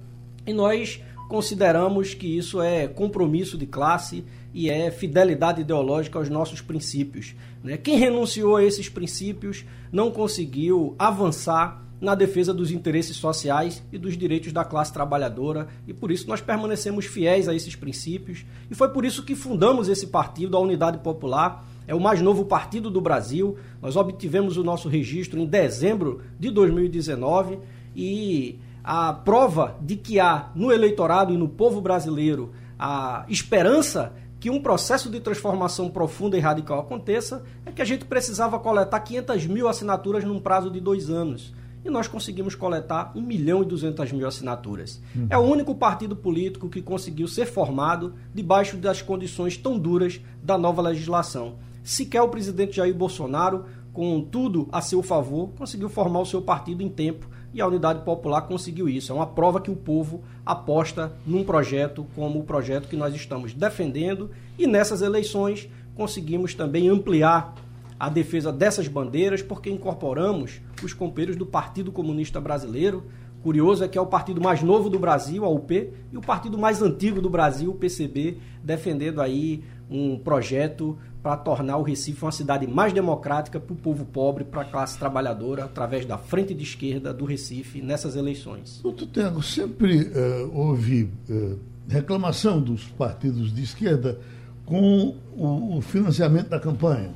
e nós consideramos que isso é compromisso de classe e é fidelidade ideológica aos nossos princípios. Né? Quem renunciou a esses princípios não conseguiu avançar na defesa dos interesses sociais e dos direitos da classe trabalhadora, e por isso nós permanecemos fiéis a esses princípios, e foi por isso que fundamos esse partido, a Unidade Popular. É o mais novo partido do Brasil. Nós obtivemos o nosso registro em dezembro de 2019 e a prova de que há no eleitorado e no povo brasileiro a esperança que um processo de transformação profunda e radical aconteça é que a gente precisava coletar 500 mil assinaturas num prazo de dois anos e nós conseguimos coletar 1 milhão e 200 mil assinaturas. Uhum. É o único partido político que conseguiu ser formado debaixo das condições tão duras da nova legislação. Sequer o presidente Jair Bolsonaro, com tudo a seu favor, conseguiu formar o seu partido em tempo e a Unidade Popular conseguiu isso. É uma prova que o povo aposta num projeto como o projeto que nós estamos defendendo e nessas eleições conseguimos também ampliar a defesa dessas bandeiras, porque incorporamos os companheiros do Partido Comunista Brasileiro. Curioso é que é o partido mais novo do Brasil, a UP, e o partido mais antigo do Brasil, o PCB, defendendo aí um projeto para tornar o Recife uma cidade mais democrática para o povo pobre, para a classe trabalhadora, através da frente de esquerda do Recife nessas eleições. Doutor Tiago, sempre uh, houve uh, reclamação dos partidos de esquerda com o, o financiamento da campanha.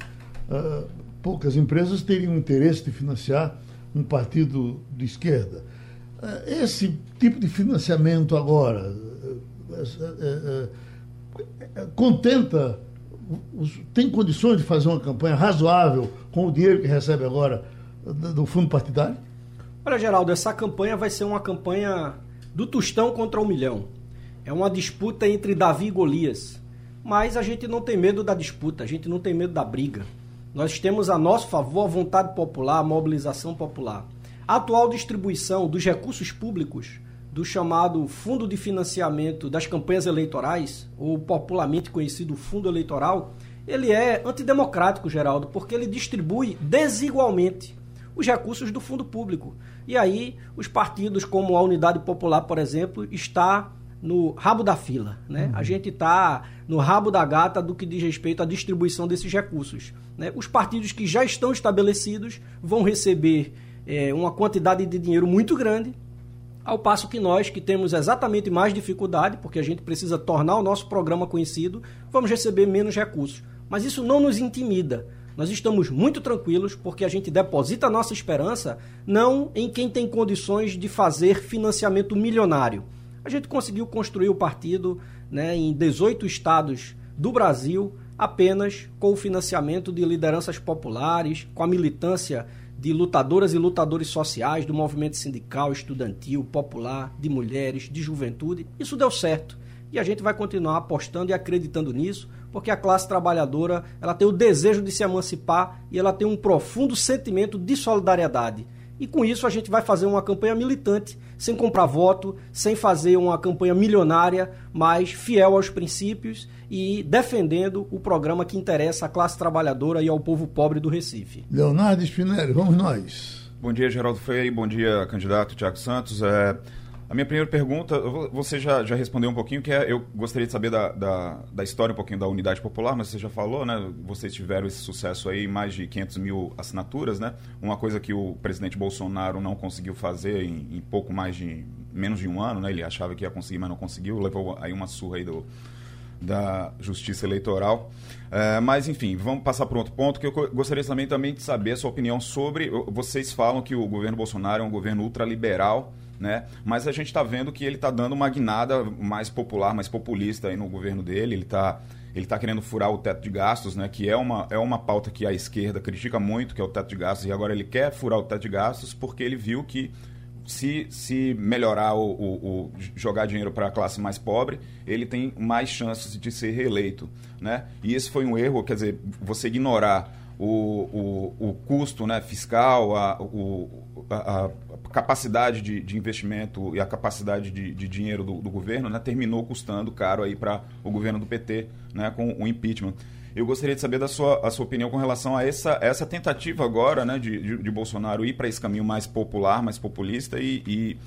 Uh, poucas empresas teriam interesse de financiar um partido de esquerda. esse tipo de financiamento agora contenta tem condições de fazer uma campanha razoável com o dinheiro que recebe agora do fundo partidário? Olha, Geraldo, essa campanha vai ser uma campanha do tostão contra o milhão. É uma disputa entre Davi e Golias. Mas a gente não tem medo da disputa, a gente não tem medo da briga. Nós temos a nosso favor a vontade popular, a mobilização popular. A atual distribuição dos recursos públicos do chamado Fundo de Financiamento das Campanhas Eleitorais, ou popularmente conhecido Fundo Eleitoral, ele é antidemocrático, Geraldo, porque ele distribui desigualmente os recursos do fundo público. E aí, os partidos como a Unidade Popular, por exemplo, está no rabo da fila. Né? Uhum. A gente está no rabo da gata do que diz respeito à distribuição desses recursos. Né? Os partidos que já estão estabelecidos vão receber é, uma quantidade de dinheiro muito grande ao passo que nós, que temos exatamente mais dificuldade, porque a gente precisa tornar o nosso programa conhecido, vamos receber menos recursos. Mas isso não nos intimida. Nós estamos muito tranquilos porque a gente deposita a nossa esperança não em quem tem condições de fazer financiamento milionário. A gente conseguiu construir o partido né, em 18 estados do Brasil apenas com o financiamento de lideranças populares, com a militância de lutadoras e lutadores sociais, do movimento sindical, estudantil, popular, de mulheres, de juventude. Isso deu certo. E a gente vai continuar apostando e acreditando nisso, porque a classe trabalhadora ela tem o desejo de se emancipar e ela tem um profundo sentimento de solidariedade. E com isso a gente vai fazer uma campanha militante, sem comprar voto, sem fazer uma campanha milionária, mas fiel aos princípios e defendendo o programa que interessa à classe trabalhadora e ao povo pobre do Recife. Leonardo Spinelli, vamos nós. Bom dia, Geraldo Freire. Bom dia, candidato Tiago Santos. É, a minha primeira pergunta, você já, já respondeu um pouquinho, que é, eu gostaria de saber da, da, da, história um pouquinho da Unidade Popular, mas você já falou, né? Vocês tiveram esse sucesso aí, mais de 500 mil assinaturas, né? Uma coisa que o presidente Bolsonaro não conseguiu fazer em, em pouco mais de, menos de um ano, né? Ele achava que ia conseguir, mas não conseguiu, levou aí uma surra aí do, da Justiça Eleitoral. É, mas, enfim, vamos passar para outro ponto que eu gostaria também, também de saber a sua opinião sobre. Vocês falam que o governo Bolsonaro é um governo ultraliberal né? Mas a gente está vendo que ele está dando uma guinada mais popular, mais populista aí no governo dele. Ele está ele tá querendo furar o teto de gastos, né? Que é uma, é uma pauta que a esquerda critica muito, que é o teto de gastos, e agora ele quer furar o teto de gastos porque ele viu que se, se melhorar o, o, o jogar dinheiro para a classe mais pobre, ele tem mais chances de ser reeleito, né? E esse foi um erro, quer dizer, você ignorar o, o, o custo né, fiscal, a, o, a capacidade de, de, investimento e a capacidade de, de dinheiro do, do, governo né, terminou custando caro aí para o governo do PT né, com o impeachment. Eu gostaria de saber da sua, a sua opinião com relação a essa, essa tentativa agora né, de, de, de Bolsonaro ir para esse caminho mais popular, mais populista e, e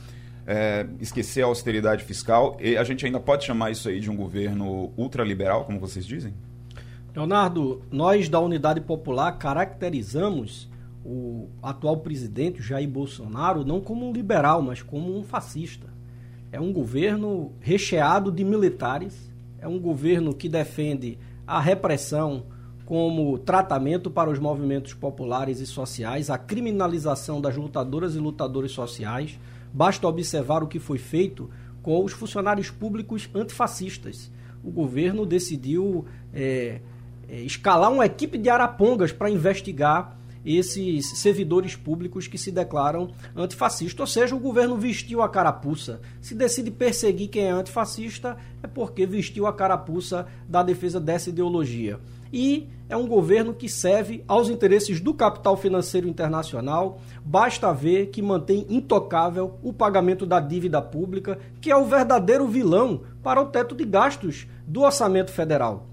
é, esquecer a austeridade fiscal. E a gente ainda pode chamar isso aí de um governo ultraliberal, como vocês dizem? Leonardo, nós da Unidade Popular caracterizamos o atual presidente Jair Bolsonaro não como um liberal, mas como um fascista. É um governo recheado de militares, é um governo que defende a repressão como tratamento para os movimentos populares e sociais, a criminalização das lutadoras e lutadores sociais. Basta observar o que foi feito com os funcionários públicos antifascistas. O governo decidiu é, escalar uma equipe de arapongas para investigar esses servidores públicos que se declaram antifascistas. Ou seja, o governo vestiu a carapuça. Se decide perseguir quem é antifascista, é porque vestiu a carapuça da defesa dessa ideologia. E é um governo que serve aos interesses do capital financeiro internacional. Basta ver que mantém intocável o pagamento da dívida pública, que é o verdadeiro vilão para o teto de gastos do orçamento federal.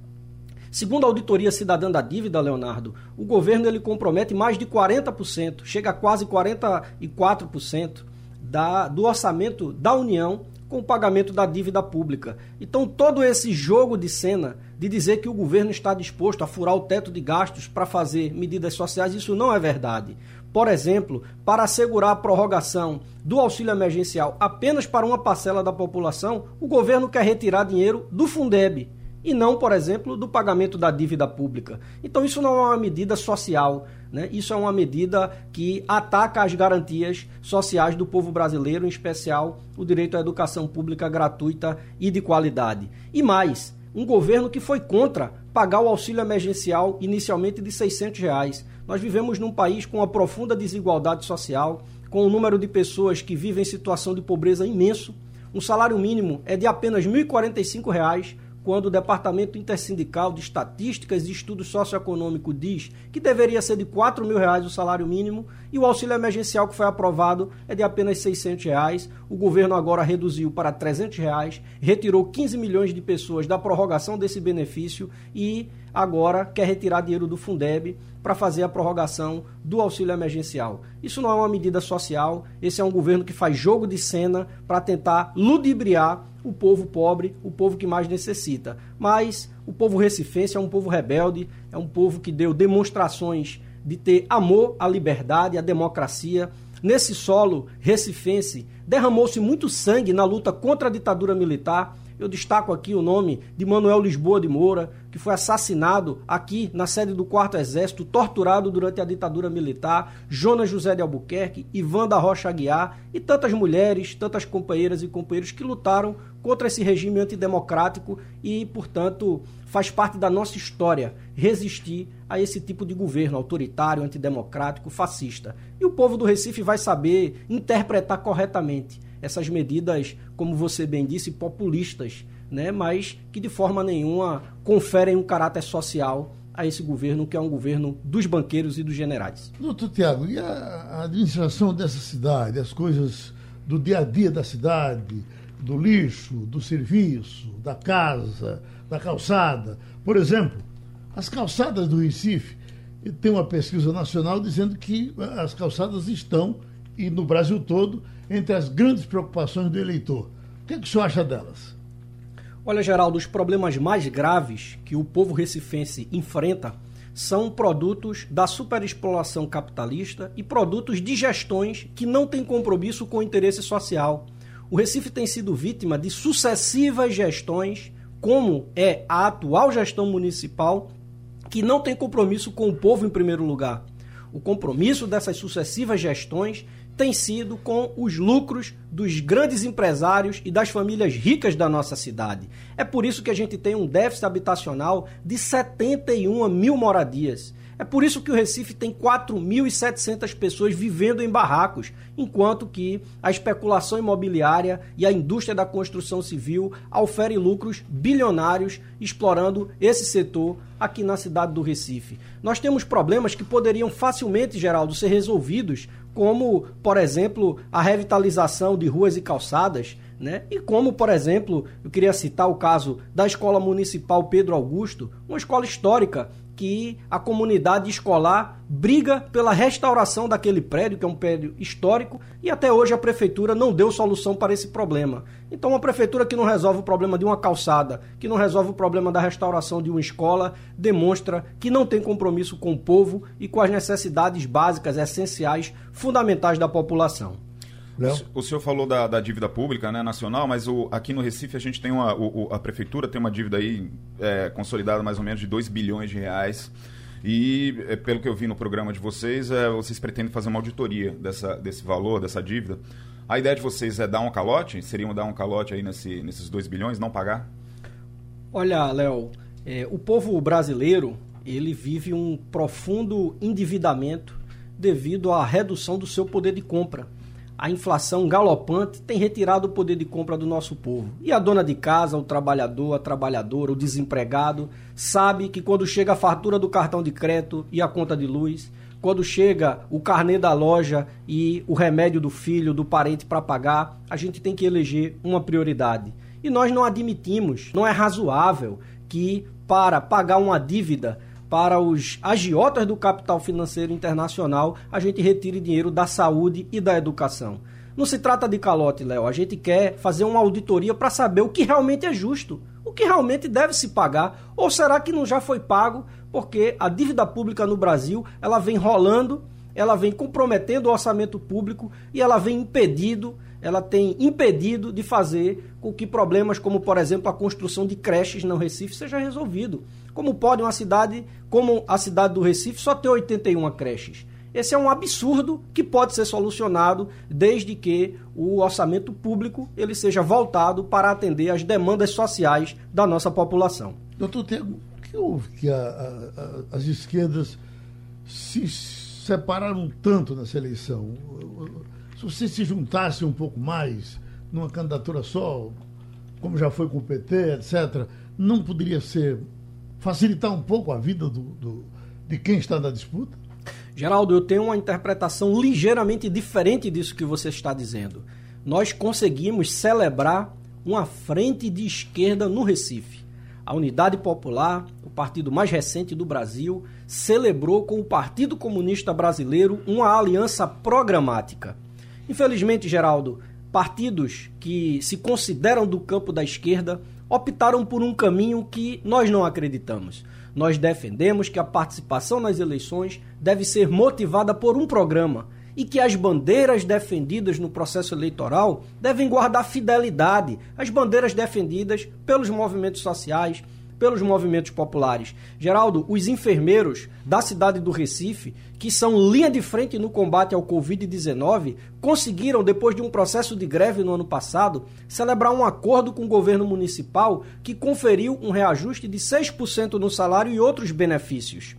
Segundo a Auditoria Cidadã da Dívida, Leonardo, o governo ele compromete mais de 40%, chega a quase 44% da, do orçamento da União com o pagamento da dívida pública. Então, todo esse jogo de cena de dizer que o governo está disposto a furar o teto de gastos para fazer medidas sociais, isso não é verdade. Por exemplo, para assegurar a prorrogação do auxílio emergencial apenas para uma parcela da população, o governo quer retirar dinheiro do Fundeb e não, por exemplo, do pagamento da dívida pública. Então, isso não é uma medida social, né? isso é uma medida que ataca as garantias sociais do povo brasileiro, em especial o direito à educação pública gratuita e de qualidade. E mais, um governo que foi contra pagar o auxílio emergencial inicialmente de 600 reais. Nós vivemos num país com uma profunda desigualdade social, com um número de pessoas que vivem em situação de pobreza imenso. Um salário mínimo é de apenas 1.045 reais, quando o Departamento Intersindical de Estatísticas e Estudos Socioeconômico diz que deveria ser de 4 mil reais o salário mínimo e o auxílio emergencial que foi aprovado é de apenas 600 reais. O governo agora reduziu para 300 reais, retirou 15 milhões de pessoas da prorrogação desse benefício e agora quer retirar dinheiro do Fundeb para fazer a prorrogação do auxílio emergencial. Isso não é uma medida social, esse é um governo que faz jogo de cena para tentar ludibriar o povo pobre, o povo que mais necessita. Mas o povo recifense é um povo rebelde, é um povo que deu demonstrações de ter amor à liberdade, à democracia. Nesse solo recifense, derramou-se muito sangue na luta contra a ditadura militar eu destaco aqui o nome de Manuel Lisboa de Moura, que foi assassinado aqui na sede do 4 Exército, torturado durante a ditadura militar, Jonas José de Albuquerque, Ivan da Rocha Aguiar e tantas mulheres, tantas companheiras e companheiros que lutaram contra esse regime antidemocrático e, portanto, faz parte da nossa história resistir a esse tipo de governo autoritário, antidemocrático, fascista. E o povo do Recife vai saber interpretar corretamente essas medidas, como você bem disse, populistas, né? mas que de forma nenhuma conferem um caráter social a esse governo, que é um governo dos banqueiros e dos generais. Doutor Tiago, e a administração dessa cidade, as coisas do dia a dia da cidade, do lixo, do serviço, da casa, da calçada? Por exemplo, as calçadas do Recife, tem uma pesquisa nacional dizendo que as calçadas estão, e no Brasil todo, entre as grandes preocupações do eleitor. O que, é que o senhor acha delas? Olha, Geraldo, os problemas mais graves que o povo recifense enfrenta são produtos da superexploração capitalista e produtos de gestões que não têm compromisso com o interesse social. O Recife tem sido vítima de sucessivas gestões, como é a atual gestão municipal, que não tem compromisso com o povo em primeiro lugar. O compromisso dessas sucessivas gestões tem sido com os lucros dos grandes empresários e das famílias ricas da nossa cidade. É por isso que a gente tem um déficit habitacional de 71 mil moradias. É por isso que o Recife tem 4.700 pessoas vivendo em barracos, enquanto que a especulação imobiliária e a indústria da construção civil oferem lucros bilionários explorando esse setor aqui na cidade do Recife. Nós temos problemas que poderiam facilmente, Geraldo, ser resolvidos como, por exemplo, a revitalização de ruas e calçadas, né? E como, por exemplo, eu queria citar o caso da Escola Municipal Pedro Augusto, uma escola histórica que a comunidade escolar briga pela restauração daquele prédio, que é um prédio histórico, e até hoje a prefeitura não deu solução para esse problema. Então, uma prefeitura que não resolve o problema de uma calçada, que não resolve o problema da restauração de uma escola, demonstra que não tem compromisso com o povo e com as necessidades básicas, essenciais, fundamentais da população. O, o senhor falou da, da, dívida pública né, nacional, mas o, aqui no Recife a gente tem uma. O, a prefeitura tem uma dívida aí é, consolidada mais ou menos de 2 bilhões de reais. E, é, pelo que eu vi no programa de vocês, é, vocês pretendem fazer uma auditoria dessa, desse valor, dessa dívida. A ideia de vocês é dar um calote? Seria dar um calote aí nesse, nesses 2 bilhões, não pagar? Olha, Léo, é, o povo brasileiro ele vive um profundo endividamento devido à redução do seu poder de compra a inflação galopante tem retirado o poder de compra do nosso povo. E a dona de casa, o trabalhador, a trabalhadora, o desempregado, sabe que quando chega a fatura do cartão de crédito e a conta de luz, quando chega o carnê da loja e o remédio do filho, do parente para pagar, a gente tem que eleger uma prioridade. E nós não admitimos, não é razoável que para pagar uma dívida para os agiotas do capital financeiro internacional, a gente retire dinheiro da saúde e da educação. Não se trata de calote, Léo. A gente quer fazer uma auditoria para saber o que realmente é justo, o que realmente deve se pagar, ou será que não já foi pago porque a dívida pública no Brasil ela vem rolando, ela vem comprometendo o orçamento público e ela vem impedido, ela tem impedido de fazer com que problemas como, por exemplo, a construção de creches no Recife seja resolvido. Como pode uma cidade como a cidade do Recife só ter 81 creches? Esse é um absurdo que pode ser solucionado desde que o orçamento público ele seja voltado para atender às demandas sociais da nossa população. Doutor Tego, o que houve que a, a, as esquerdas se separaram tanto nessa eleição? Se você se juntasse um pouco mais numa candidatura só, como já foi com o PT, etc., não poderia ser facilitar um pouco a vida do, do, de quem está na disputa? Geraldo, eu tenho uma interpretação ligeiramente diferente disso que você está dizendo. Nós conseguimos celebrar uma frente de esquerda no Recife. A Unidade Popular, o partido mais recente do Brasil, celebrou com o Partido Comunista Brasileiro uma aliança programática. Infelizmente, Geraldo, partidos que se consideram do campo da esquerda optaram por um caminho que nós não acreditamos. Nós defendemos que a participação nas eleições deve ser motivada por um programa e que as bandeiras defendidas no processo eleitoral devem guardar fidelidade às bandeiras defendidas pelos movimentos sociais, pelos movimentos populares. Geraldo, os enfermeiros da cidade do Recife, que são linha de frente no combate ao Covid-19, conseguiram, depois de um processo de greve no ano passado, celebrar um acordo com o governo municipal que conferiu um reajuste de 6% no salário e outros benefícios.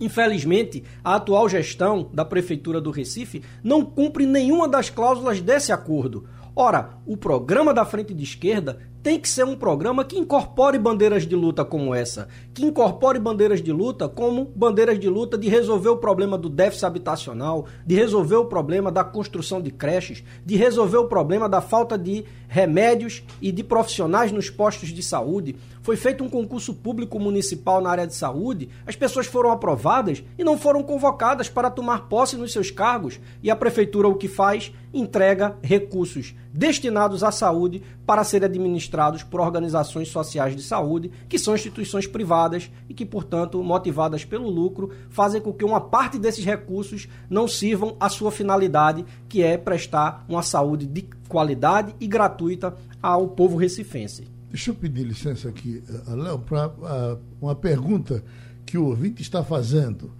Infelizmente, a atual gestão da Prefeitura do Recife não cumpre nenhuma das cláusulas desse acordo. Ora, o programa da Frente de Esquerda tem que ser um programa que incorpore bandeiras de luta como essa, que incorpore bandeiras de luta como bandeiras de luta de resolver o problema do déficit habitacional, de resolver o problema da construção de creches, de resolver o problema da falta de remédios e de profissionais nos postos de saúde. Foi feito um concurso público municipal na área de saúde, as pessoas foram aprovadas e não foram convocadas para tomar posse nos seus cargos, e a prefeitura o que faz? Entrega recursos destinados à saúde para serem administrados por organizações sociais de saúde, que são instituições privadas e que, portanto, motivadas pelo lucro, fazem com que uma parte desses recursos não sirvam à sua finalidade, que é prestar uma saúde de qualidade e gratuita ao povo recifense. Deixa eu pedir licença aqui, eh, Léo, para uh, uma pergunta que o ouvinte está fazendo.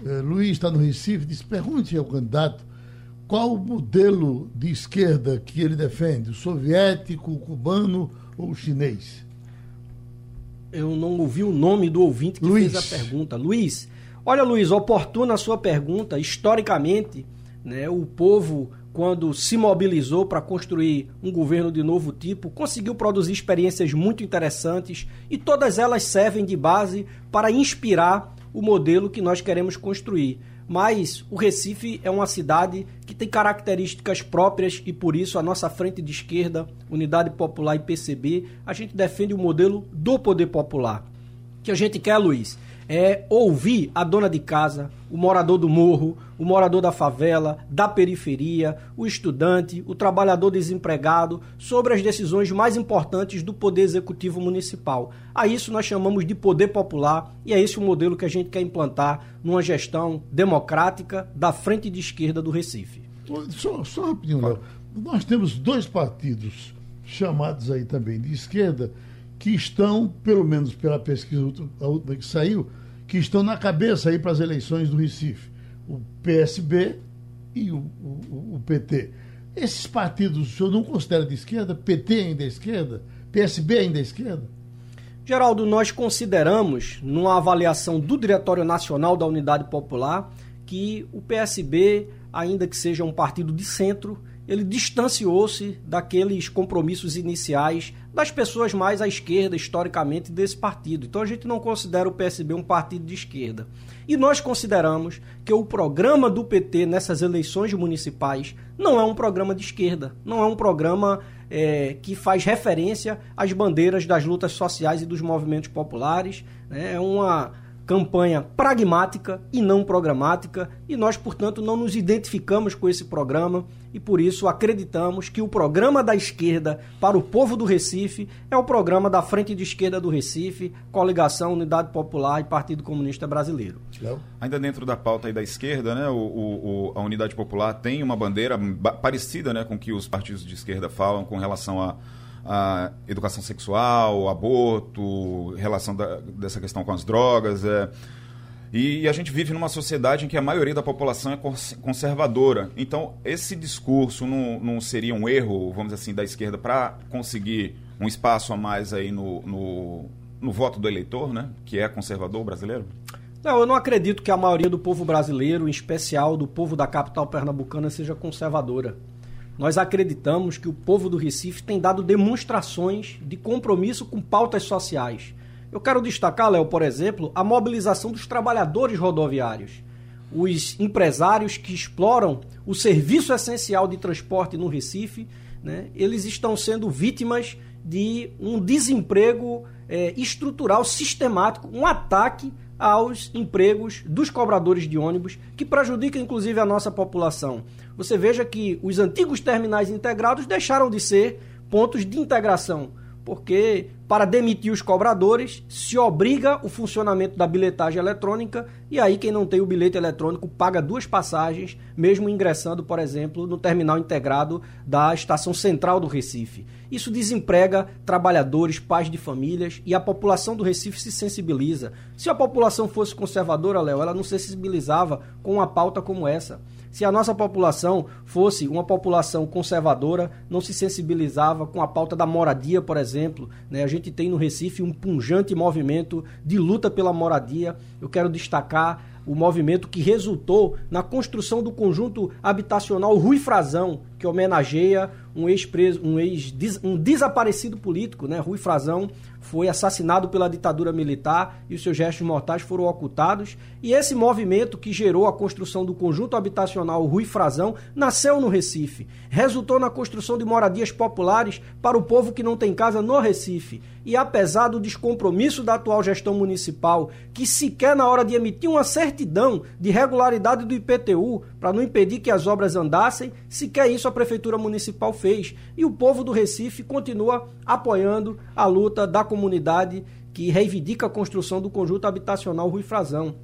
Uh, Luiz está no Recife, diz: pergunte ao candidato qual o modelo de esquerda que ele defende, o soviético, o cubano ou o chinês? Eu não ouvi o nome do ouvinte que Luiz. fez a pergunta. Luiz, olha, Luiz, oportuna a sua pergunta. Historicamente, né, o povo quando se mobilizou para construir um governo de novo tipo, conseguiu produzir experiências muito interessantes e todas elas servem de base para inspirar o modelo que nós queremos construir. Mas o Recife é uma cidade que tem características próprias e por isso a nossa frente de esquerda, Unidade Popular e PCB, a gente defende o modelo do poder popular. Que a gente quer, Luiz, é ouvir a dona de casa, o morador do morro, o morador da favela, da periferia, o estudante, o trabalhador desempregado, sobre as decisões mais importantes do Poder Executivo Municipal. A isso nós chamamos de poder popular e é esse o modelo que a gente quer implantar numa gestão democrática da frente de esquerda do Recife. Só, só rapidinho, Léo. Nós temos dois partidos chamados aí também de esquerda que estão, pelo menos pela pesquisa a última que saiu, que estão na cabeça aí para as eleições do Recife, o PSB e o, o, o, PT. Esses partidos o senhor não considera de esquerda? PT ainda é esquerda? PSB ainda é esquerda? Geraldo, nós consideramos, numa avaliação do Diretório Nacional da Unidade Popular, que o PSB, ainda que seja um partido de centro, ele distanciou-se daqueles compromissos iniciais das pessoas mais à esquerda, historicamente, desse partido. Então a gente não considera o PSB um partido de esquerda. E nós consideramos que o programa do PT nessas eleições municipais não é um programa de esquerda, não é um programa é, que faz referência às bandeiras das lutas sociais e dos movimentos populares. Né? É uma campanha pragmática e não programática, e nós, portanto, não nos identificamos com esse programa e por isso acreditamos que o programa da esquerda para o povo do Recife é o programa da Frente de Esquerda do Recife, Coligação Unidade Popular e Partido Comunista Brasileiro. Ainda dentro da pauta aí da esquerda, né, o, o, a Unidade Popular tem uma bandeira parecida né, com que os partidos de esquerda falam com relação a a educação sexual, aborto, relação da, dessa questão com as drogas. É. E, a gente vive numa sociedade em que a maioria da população é conservadora. Então, esse discurso não, não seria um erro, vamos dizer assim, da esquerda para conseguir um espaço a mais aí no, no, no voto do eleitor, né? Que é conservador brasileiro? Não, eu não acredito que a maioria do povo brasileiro, em especial do povo da capital pernambucana, seja conservadora. Nós acreditamos que o povo do Recife tem dado demonstrações de compromisso com pautas sociais. Eu quero destacar, Léo, por exemplo, a mobilização dos trabalhadores rodoviários. Os empresários que exploram o serviço essencial de transporte no Recife, né, eles estão sendo vítimas de um desemprego é, estrutural sistemático, um ataque aos empregos dos cobradores de ônibus, que prejudica inclusive a nossa população. Você veja que os antigos terminais integrados deixaram de ser pontos de integração, porque para demitir os cobradores se obriga o funcionamento da bilhetagem eletrônica e aí quem não tem o bilhete eletrônico paga duas passagens, mesmo ingressando, por exemplo, no terminal integrado da estação central do Recife. Isso desemprega trabalhadores, pais de famílias e a população do Recife se sensibiliza. Se a população fosse conservadora, Léo, ela não se sensibilizava com uma pauta como essa. Se a nossa população fosse uma população conservadora, não se sensibilizava com a pauta da moradia, por exemplo. Né? A gente tem no Recife um punjante movimento de luta pela moradia. Eu quero destacar o movimento que resultou na construção do conjunto habitacional Rui Frazão, que homenageia um ex-preso, um ex um desaparecido político, né? Rui Frazão foi assassinado pela ditadura militar e os seus restos mortais foram ocultados. E esse movimento que gerou a construção do conjunto habitacional Rui Frazão nasceu no Recife. Resultou na construção de moradias populares para o povo que não tem casa no Recife. E apesar do descompromisso da atual gestão municipal, que sequer na hora de emitir uma certidão de regularidade do IPTU para não impedir que as obras andassem, sequer isso a prefeitura municipal fez. E o povo do Recife continua apoiando a luta da comunidade que reivindica a construção do conjunto habitacional Rui Frazão.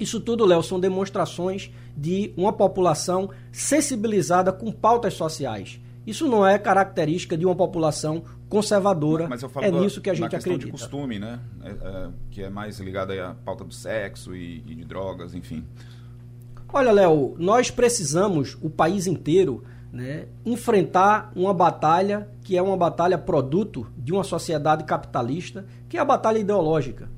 Isso tudo, Léo, são demonstrações de uma população sensibilizada com pautas sociais. Isso não é característica de uma população conservadora. Mas eu falo é da, nisso que a gente questão acredita. de costume, né? É, é, que é mais ligada à pauta do sexo e, e de drogas, enfim. Olha, Léo, nós precisamos, o país inteiro, né, enfrentar uma batalha que é uma batalha produto de uma sociedade capitalista, que é a batalha ideológica.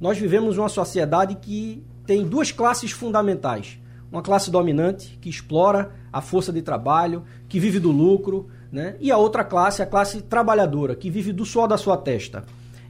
Nós vivemos uma sociedade que tem duas classes fundamentais. Uma classe dominante, que explora a força de trabalho, que vive do lucro, né? e a outra classe, a classe trabalhadora, que vive do suor da sua testa.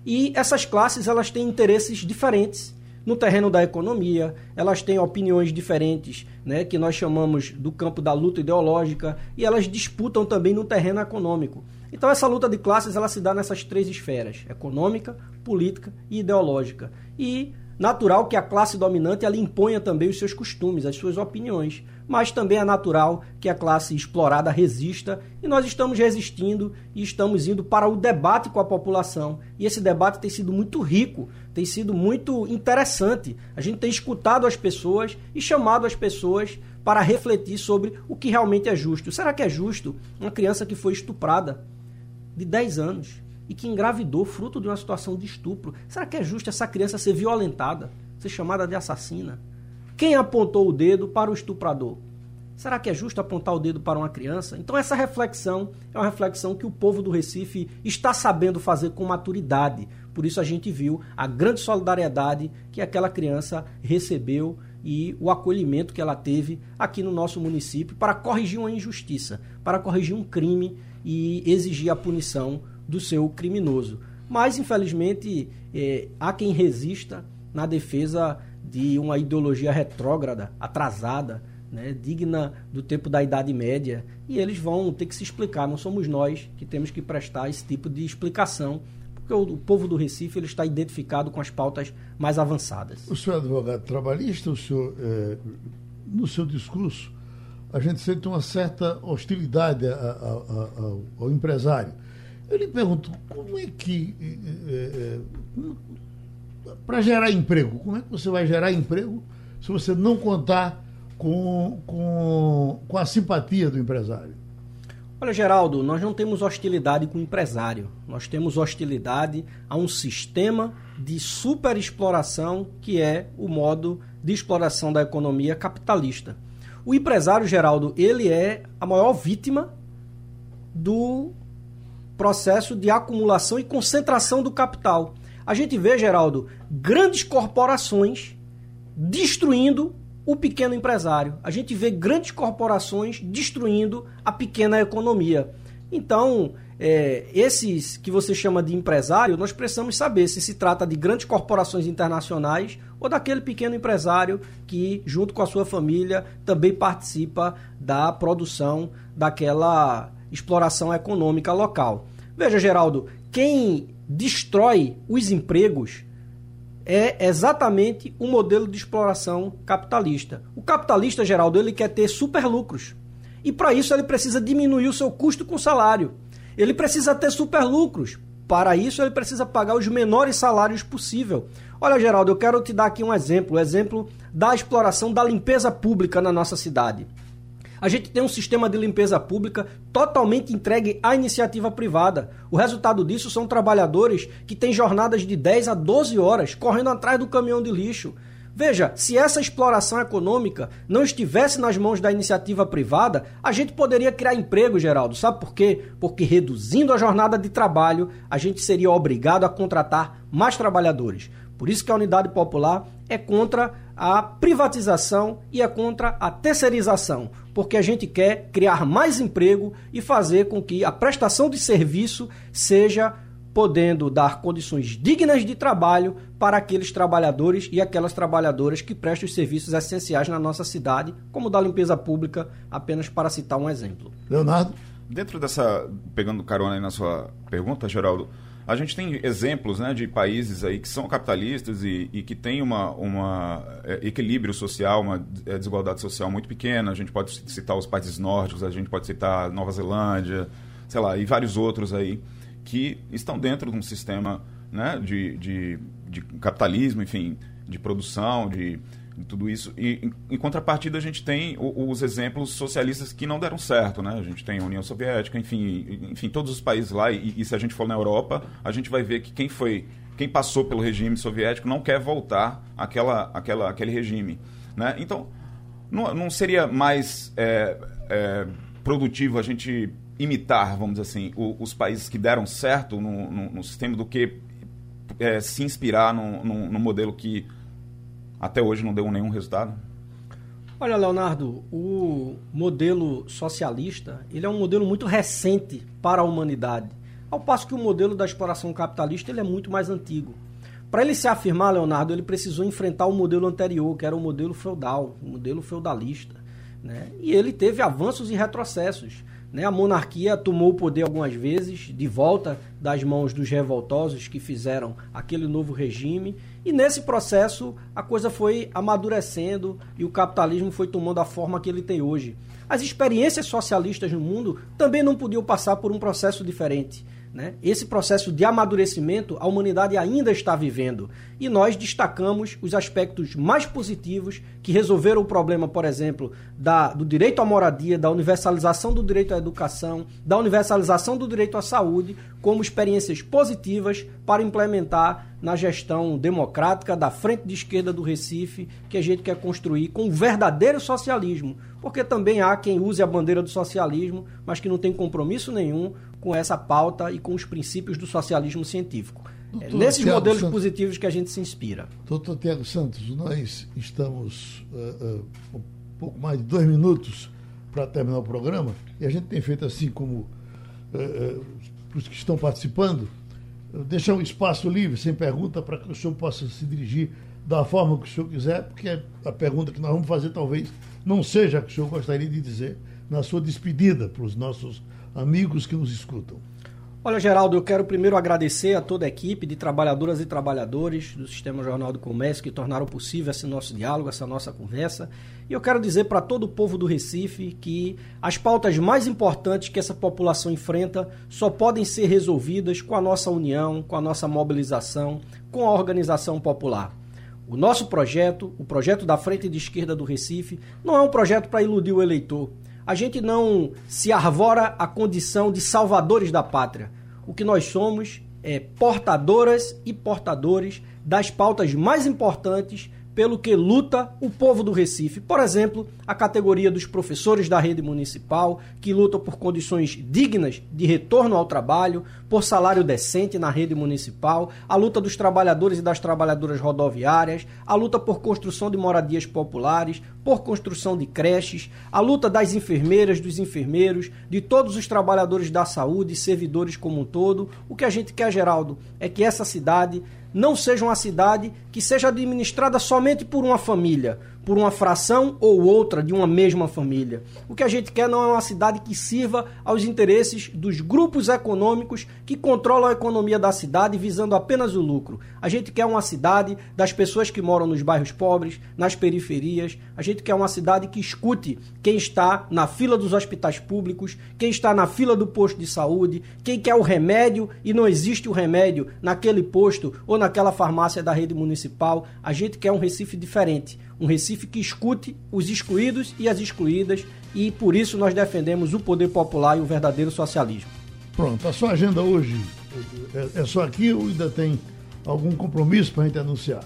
E essas classes elas têm interesses diferentes no terreno da economia, elas têm opiniões diferentes, né, que nós chamamos do campo da luta ideológica, e elas disputam também no terreno econômico. Então essa luta de classes ela se dá nessas três esferas: econômica, política e ideológica. E natural que a classe dominante ela imponha também os seus costumes, as suas opiniões mas também é natural que a classe explorada resista e nós estamos resistindo e estamos indo para o debate com a população. E esse debate tem sido muito rico, tem sido muito interessante. A gente tem escutado as pessoas e chamado as pessoas para refletir sobre o que realmente é justo. Será que é justo uma criança que foi estuprada de 10 anos e que engravidou fruto de uma situação de estupro? Será que é justo essa criança ser violentada, ser chamada de assassina? Quem apontou o dedo para o estuprador? Será que é justo apontar o dedo para uma criança? Então, essa reflexão é uma reflexão que o povo do Recife está sabendo fazer com maturidade. Por isso, a gente viu a grande solidariedade que aquela criança recebeu e o acolhimento que ela teve aqui no nosso município para corrigir uma injustiça, para corrigir um crime e exigir a punição do seu criminoso. Mas, infelizmente, é, há quem resista na defesa de uma ideologia retrógrada, atrasada, né, digna do tempo da Idade Média, e eles vão ter que se explicar. Não somos nós que temos que prestar esse tipo de explicação, porque o, o povo do Recife ele está identificado com as pautas mais avançadas. O senhor é advogado trabalhista, o senhor, é, no seu discurso, a gente sente uma certa hostilidade a, a, a, ao, ao, empresário. Eu lhe pergunto, como é que, é, é, para gerar emprego, como é que você vai gerar emprego se você não contar com, com, com a simpatia do empresário? Olha, Geraldo, nós não temos hostilidade com o empresário. Nós temos hostilidade a um sistema de superexploração que é o modo de exploração da economia capitalista. O empresário, Geraldo, ele é a maior vítima do processo de acumulação e concentração do capital. A gente vê, Geraldo, grandes corporações destruindo o pequeno empresário. A gente vê grandes corporações destruindo a pequena economia. Então, é, esses que você chama de empresário, nós precisamos saber se se trata de grandes corporações internacionais ou daquele pequeno empresário que, junto com a sua família, também participa da produção daquela exploração econômica local. Veja, Geraldo, quem destrói os empregos é exatamente o modelo de exploração capitalista. O capitalista, Geraldo, ele quer ter superlucros. E para isso ele precisa diminuir o seu custo com salário. Ele precisa ter superlucros. Para isso ele precisa pagar os menores salários possível. Olha, Geraldo, eu quero te dar aqui um exemplo, o exemplo da exploração da limpeza pública na nossa cidade. A gente tem um sistema de limpeza pública totalmente entregue à iniciativa privada. O resultado disso são trabalhadores que têm jornadas de 10 a 12 horas correndo atrás do caminhão de lixo. Veja, se essa exploração econômica não estivesse nas mãos da iniciativa privada, a gente poderia criar emprego, Geraldo. Sabe por quê? Porque reduzindo a jornada de trabalho, a gente seria obrigado a contratar mais trabalhadores. Por isso que a Unidade Popular é contra a privatização e é contra a terceirização porque a gente quer criar mais emprego e fazer com que a prestação de serviço seja podendo dar condições dignas de trabalho para aqueles trabalhadores e aquelas trabalhadoras que prestam os serviços essenciais na nossa cidade, como da limpeza pública, apenas para citar um exemplo. Leonardo? Dentro dessa, pegando carona aí na sua pergunta, Geraldo, a gente tem exemplos né, de países aí que são capitalistas e, e que têm uma, uma é, equilíbrio social, uma é, desigualdade social muito pequena. A gente pode citar os países nórdicos, a gente pode citar Nova Zelândia, sei lá, e vários outros aí que estão dentro de um sistema né, de, de, de capitalismo, enfim, de produção, de, tudo isso. E em, em contrapartida a gente tem os exemplos socialistas que não deram certo, né? A gente tem a União Soviética, enfim, enfim, todos os países lá. E, e se a gente for na Europa, a gente vai ver que quem foi, quem passou pelo regime soviético não quer voltar àquela, àquela, àquele regime, né? Então, não, não seria mais é, é, produtivo a gente imitar, vamos dizer assim, o, os países que deram certo no, no, no sistema do que é, se inspirar no, no, no modelo que até hoje não deu nenhum resultado? Olha, Leonardo, o modelo socialista ele é um modelo muito recente para a humanidade, ao passo que o modelo da exploração capitalista ele é muito mais antigo. Para ele se afirmar, Leonardo, ele precisou enfrentar o modelo anterior, que era o modelo feudal, o modelo feudalista. Né? E ele teve avanços e retrocessos. Né? A monarquia tomou o poder algumas vezes, de volta das mãos dos revoltosos que fizeram aquele novo regime, e nesse processo a coisa foi amadurecendo e o capitalismo foi tomando a forma que ele tem hoje. As experiências socialistas no mundo também não podiam passar por um processo diferente. Né? Esse processo de amadurecimento a humanidade ainda está vivendo. E nós destacamos os aspectos mais positivos que resolveram o problema, por exemplo, da, do direito à moradia, da universalização do direito à educação, da universalização do direito à saúde, como experiências positivas para implementar na gestão democrática da frente de esquerda do Recife, que a gente quer construir com o verdadeiro socialismo. Porque também há quem use a bandeira do socialismo, mas que não tem compromisso nenhum com essa pauta e com os princípios do socialismo científico. é nesses Thiago modelos Santos, positivos que a gente se inspira. Doutor Tiago Santos, nós estamos uh, uh, um pouco mais de dois minutos para terminar o programa e a gente tem feito assim como uh, os que estão participando, deixar um espaço livre, sem pergunta, para que o senhor possa se dirigir da forma que o senhor quiser, porque a pergunta que nós vamos fazer talvez não seja que o senhor gostaria de dizer na sua despedida para os nossos amigos que nos escutam. Olha, Geraldo, eu quero primeiro agradecer a toda a equipe de trabalhadoras e trabalhadores do Sistema Jornal do Comércio que tornaram possível esse nosso diálogo, essa nossa conversa. E eu quero dizer para todo o povo do Recife que as pautas mais importantes que essa população enfrenta só podem ser resolvidas com a nossa união, com a nossa mobilização, com a organização popular. O nosso projeto, o projeto da Frente de Esquerda do Recife, não é um projeto para iludir o eleitor a gente não se arvora a condição de salvadores da pátria. O que nós somos é portadoras e portadores das pautas mais importantes pelo que luta o povo do Recife. Por exemplo, a categoria dos professores da rede municipal, que lutam por condições dignas de retorno ao trabalho, por salário decente na rede municipal, a luta dos trabalhadores e das trabalhadoras rodoviárias, a luta por construção de moradias populares, por construção de creches, a luta das enfermeiras, dos enfermeiros, de todos os trabalhadores da saúde, servidores como um todo. O que a gente quer, Geraldo, é que essa cidade não seja uma cidade que seja administrada somente por uma família, por uma fração ou outra de uma mesma família. O que a gente quer não é uma cidade que sirva aos interesses dos grupos econômicos que controlam a economia da cidade visando apenas o lucro. A gente quer uma cidade das pessoas que moram nos bairros pobres, nas periferias. A gente quer uma cidade que escute quem está na fila dos hospitais públicos, quem está na fila do posto de saúde, quem quer o remédio e não existe o remédio naquele posto ou naquela farmácia da rede municipal. A gente quer um Recife diferente um Recife que escute os excluídos e as excluídas e por isso nós defendemos o poder popular e o verdadeiro socialismo. Pronto, a sua agenda hoje é, é só aqui ou ainda tem algum compromisso para a gente anunciar?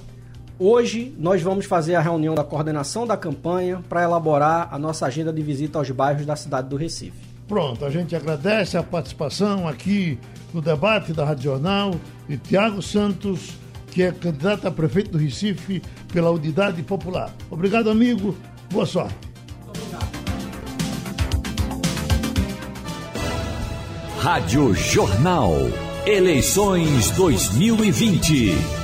Hoje nós vamos fazer a reunião da coordenação da campanha para elaborar a nossa agenda de visita aos bairros da cidade do Recife. Pronto, a gente agradece a participação aqui no debate da Rádio Jornal de Tiago Santos, que é candidato a prefeito do Recife pela Unidade Popular. Obrigado, amigo. Boa sorte. Rádio Jornal. Eleições 2020.